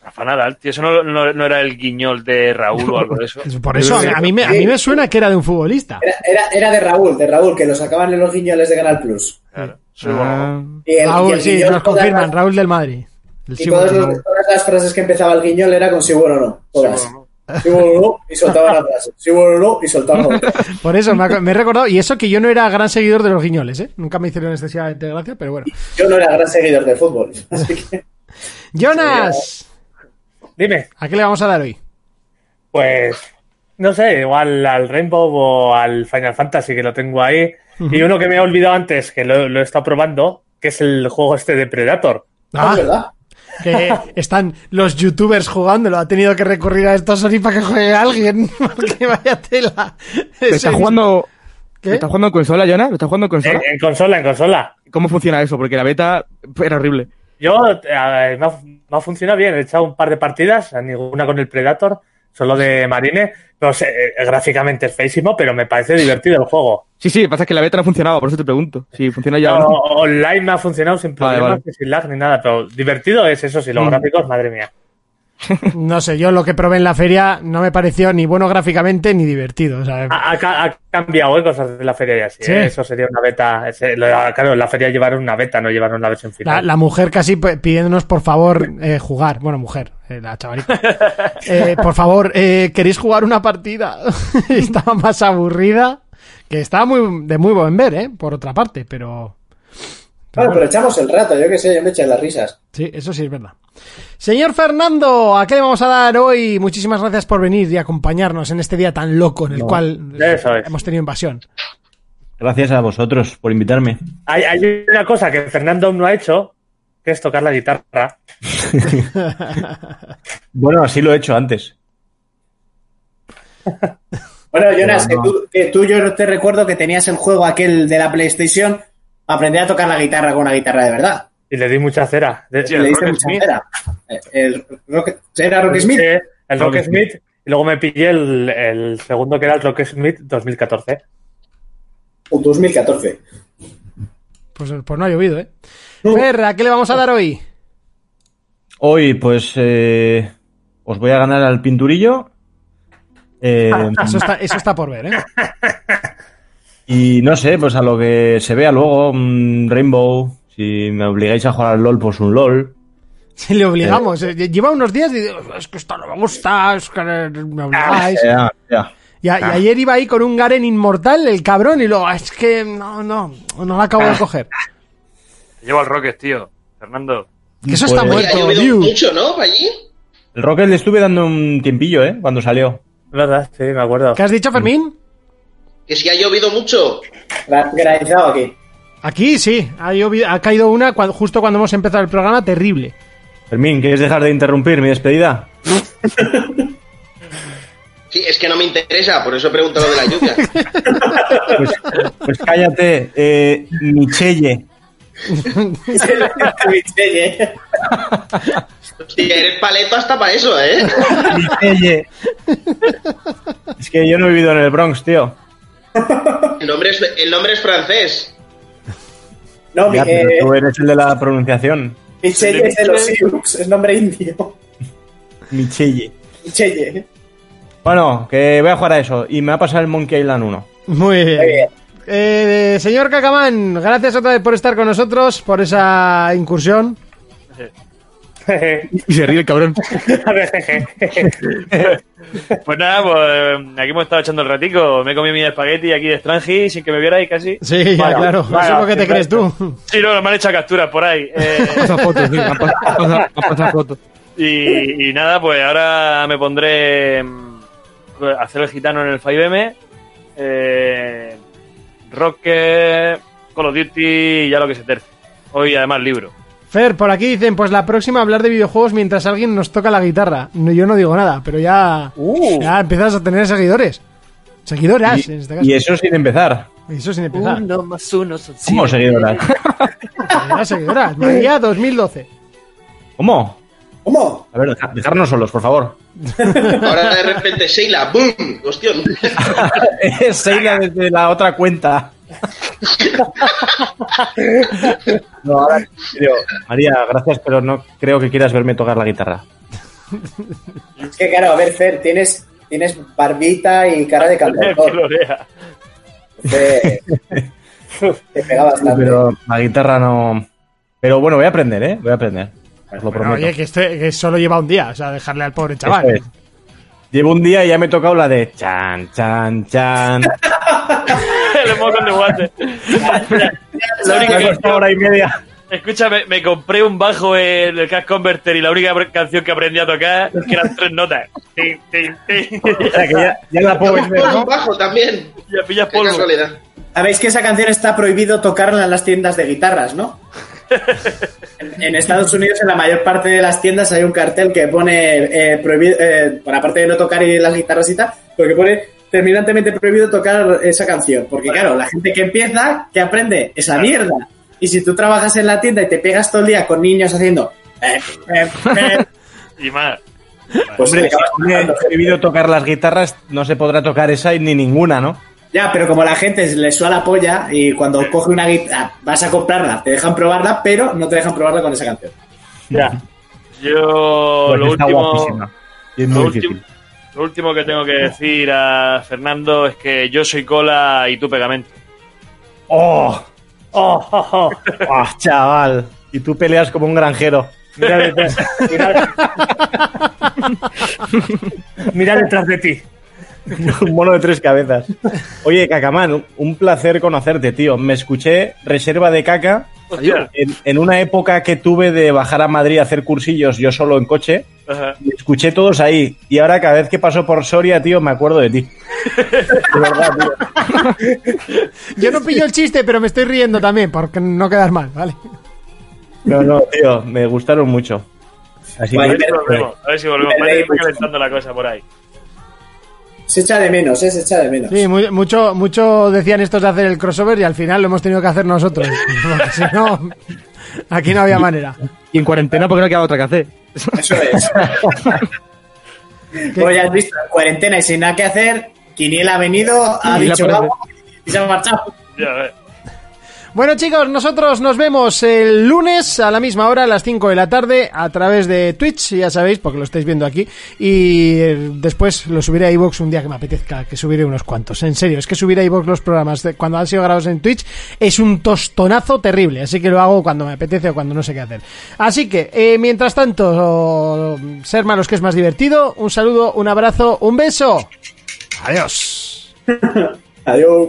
Rafa Nadal, tío, eso no, no- no era el guiñol de Raúl o algo de eso. Por eso, a, mí me, a mí me suena que era de un futbolista. Era, era, era de Raúl, de Raúl, que lo sacaban en los guiñoles de Canal Plus. Claro. Sí, bueno. Ah, el- Raúl, sí, nos confirman, Raúl del Madrid. El Y todas, bueno, los- no. todas las frases que empezaba el guiñol era con sí bueno o no. Todas. Sí, bueno. Sí bueno o no, y soltaba la frase. Sí bueno o no, y soltaba otra. Por eso me, he recordado, y eso que yo no era gran seguidor de los guiñoles, ¿eh? Nunca me hicieron excesivamente gracia, pero bueno. Yo no era gran seguidor de fútbol. Así que. Jonas, Dime. ¿a qué le vamos a dar hoy? Pues, no sé, igual al Rainbow o al Final Fantasy, que lo tengo ahí. Y uno que me he olvidado antes, que lo, lo he estado probando, que es el juego este de Predator. Ah, Ah, ¿verdad? Que están los youtubers jugándolo. Ha tenido que recurrir a esto Sony para que juegue alguien. Porque vaya tela. Está jugando ¿Lo estás jugando en consola, Jonas? ¿Lo estás jugando en consola? En, en consola, en consola. ¿Cómo funciona eso? Porque la beta era horrible. Yo, eh, me, ha, me ha funcionado bien. He echado un par de partidas, ninguna con el Predator, solo de Marine. Pero se- eh, gráficamente es feísimo, pero me parece divertido el juego. Sí, sí, pasa que la beta no funcionaba, por eso te pregunto. Si funciona ya o No, no. online me ha funcionado sin problemas, vale. sin lag ni nada, pero divertido es eso, si los Mm. gráficos, madre mía. No sé, yo lo que probé en la feria no me pareció ni bueno gráficamente ni divertido. Ha, ha- ha cambiado eh, cosas de la feria y así. Sí. ¿eh? Eso sería una beta. claro, en la feria llevaron una beta, no llevaron la versión la, final. la mujer casi pidiéndonos por favor eh, jugar. Bueno, mujer, eh, la chavalita. Por favor, eh, ¿queréis jugar una partida? estaba más aburrida. Que estaba muy de muy buen ver, ¿eh? Por otra parte, pero... Bueno, pero echamos el rato, yo qué sé, yo me eché las risas. Sí, eso sí es verdad. Señor Fernando, ¿a qué le vamos a dar hoy? Muchísimas gracias por venir y acompañarnos en este día tan loco en el No, cual hemos tenido invasión. Gracias a vosotros por invitarme. Hay, hay una cosa que Fernando aún no ha hecho, que es tocar la guitarra. Bueno, así lo he hecho antes. Bueno, Jonas, no. que, tú, que tú yo te recuerdo que tenías el juego aquel de la PlayStation, aprendí a tocar la guitarra con una guitarra de verdad. Y le di mucha cera. De- Y le diste mucha cera. Eh, El Rock, ¿Era Rock Smith? El Rock Rock Smith. Y luego me pillé el, el segundo que era el Rock Smith 2014. O 2014. Pues, pues no ha llovido, ¿eh? Fer, ¿a qué le vamos a dar hoy? Hoy, pues, eh, os voy a ganar al pinturillo. Eh, Eso está, eso está por ver, ¿eh? y no sé, pues a lo que se vea luego, un Rainbow. Si me obligáis a jugar al LOL, pues un LOL. Si le obligamos. eh, Lleva unos días y digo, es que esto no me gusta, es que me obligáis. Ya, ya. Y, a- y ayer iba ahí con un Garen inmortal, el cabrón, y luego, "Ah, es que no, no, no lo acabo de coger. Llevo al Rocket, tío. Fernando. Que eso está Pues- ha muerto, mucho, ¿no? ¿Para allí? El Rocket le estuve dando un tiempillo, ¿eh? Cuando salió. Es verdad, sí, me acuerdo. ¿Qué has dicho, Fermín? Que si ha llovido mucho. Gra- Granizado aquí. Aquí sí, ha, llovido- ha caído una justo cuando hemos empezado el programa, terrible. Fermín, ¿quieres dejar de interrumpir mi despedida? Sí, es que no me interesa, por eso he preguntado de la lluvia. Pues, pues cállate, eh, Michelle. Michelle. Hostia, eres paleto hasta para eso, ¿eh? Michelle. Es que yo no he vivido en el Bronx, tío. El nombre es, el nombre es francés. No, Ya, pero eh, tú eres el de la pronunciación. Michelle es de los Sioux, es nombre indio. Michelle. Michelle. Bueno, que voy a jugar a eso. Y me va a pasar el Monkey Island 1. Muy bien. Muy bien. Eh, señor Cacamán, gracias otra vez por estar con nosotros, por esa incursión. Y se ríe el cabrón. Pues nada, pues aquí hemos estado echando el ratico. Me he comido mi espagueti aquí de Strangi sin que me vierais casi. Sí, ya, Vaya, claro. vaya, Eso es lo que te crees tú. Sí, no, me han hecho capturas por ahí. Eh, Pasa fotos, sí, me han pas- me han pasado- me han pasado fotos. y, y nada, pues ahora me pondré a hacer el gitano en el 5M. Eh, Rocket, Call of Duty y ya lo que se terce. Hoy además libro. Fer, por aquí dicen, pues la próxima hablar de videojuegos mientras alguien nos toca la guitarra. No, yo no digo nada, pero ya, ya empiezas a tener seguidores. Seguidoras, en este caso. Y eso sin empezar. Eso sin empezar. Uno más uno son ¿Cómo seguidoras? Seguidoras, seguidoras. María 2012. ¿Cómo? ¿Cómo? A ver, deja- dejarnos solos, por favor. Ahora de repente Sheila, ¡boom! Cuestión. es Seila desde la otra cuenta. No, ahora, serio, María, gracias, pero no creo que quieras verme tocar la guitarra. Es que claro, a ver, Fer, tienes, tienes barbita y cara de cantautor. Te, te pega bastante. Pero la guitarra no. Pero bueno, voy a aprender, ¿eh? Voy a aprender. Os lo prometo. oye, que, este, que solo lleva un día, o sea, dejarle al pobre chaval. Es. Llevo un día y ya me he tocado la de chan, chan, chan. el emoticon de guante. La única que- costado hora y media. Escúchame, me compré un bajo en el Cash Converter y la única canción que aprendí a tocar es que eran tres notas. Tin, tin, tin. O sea que ya, ya la puedo vender, Con un ¿no? bajo también. Ya pillas Qué polvo. casualidad. Sabéis que esa canción está prohibido tocarla en las tiendas de guitarras, ¿no? En, en Estados Unidos, en la mayor parte de las tiendas, hay un cartel que pone eh, prohibido, eh, para aparte de no tocar y las guitarras y tal, pero que pone terminantemente prohibido tocar esa canción. Porque claro, la gente que empieza, que aprende esa mierda. Y si tú trabajas en la tienda y te pegas todo el día con niños haciendo... eh, eh, eh, Y más. pues Hombre, si prohibido tocar las guitarras, no se podrá tocar esa ni ninguna, ¿no? Ya, pero como la gente le suena la polla y cuando coge una guitarra vas a comprarla, te dejan probarla, pero no te dejan probarla con esa canción. Ya. Yo Pues lo está último, guapísima. Y es lo, muy último. Lo último que tengo que decir a Fernando es que yo soy cola y tú pegamento. ¡Oh! ¡Oh! oh, oh! ¡Ah, chaval! Y tú peleas como un granjero. Mira detrás, mira, mira detrás de ti. un mono de tres cabezas. Oye, Cacamán, un placer conocerte, tío. Me escuché Reserva de Caca Hostia. en, en una época que tuve de bajar a Madrid a hacer cursillos yo solo en coche. Ajá. Me escuché todos ahí. Y ahora cada vez que paso por Soria, tío, me acuerdo de ti. De verdad, tío. Yo no pillo el chiste, pero me estoy riendo también, porque no quedas mal, ¿vale? No, no, tío, me gustaron mucho. Así A Vale, ver si que, volvemos. A ver si volvemos. Está calentando la cosa por ahí. Se echa de menos, ¿eh? Se echa de menos. Sí, mu- mucho, mucho decían estos de hacer el crossover y al final lo hemos tenido que hacer nosotros. Porque si no, aquí no había manera. Y en cuarentena porque no queda otra que hacer. Eso es. Como ya has visto, en cuarentena y sin nada que hacer, Quiniela ha venido, ha Y dicho algo y se ha marchado. Ya, a ver. Bueno chicos, nosotros nos vemos el lunes a la misma hora, a las 5 de la tarde, a través de Twitch, ya sabéis, porque lo estáis viendo aquí. Y eh, después lo subiré a iVoox un día que me apetezca, que subiré unos cuantos. En serio, es que subir a iVoox los programas cuando han sido grabados en Twitch es un tostonazo terrible. Así que lo hago cuando me apetece o cuando no sé qué hacer. Así que, eh, mientras tanto, ser malos que es más divertido. Un saludo, un abrazo, un beso. Adiós. Adiós.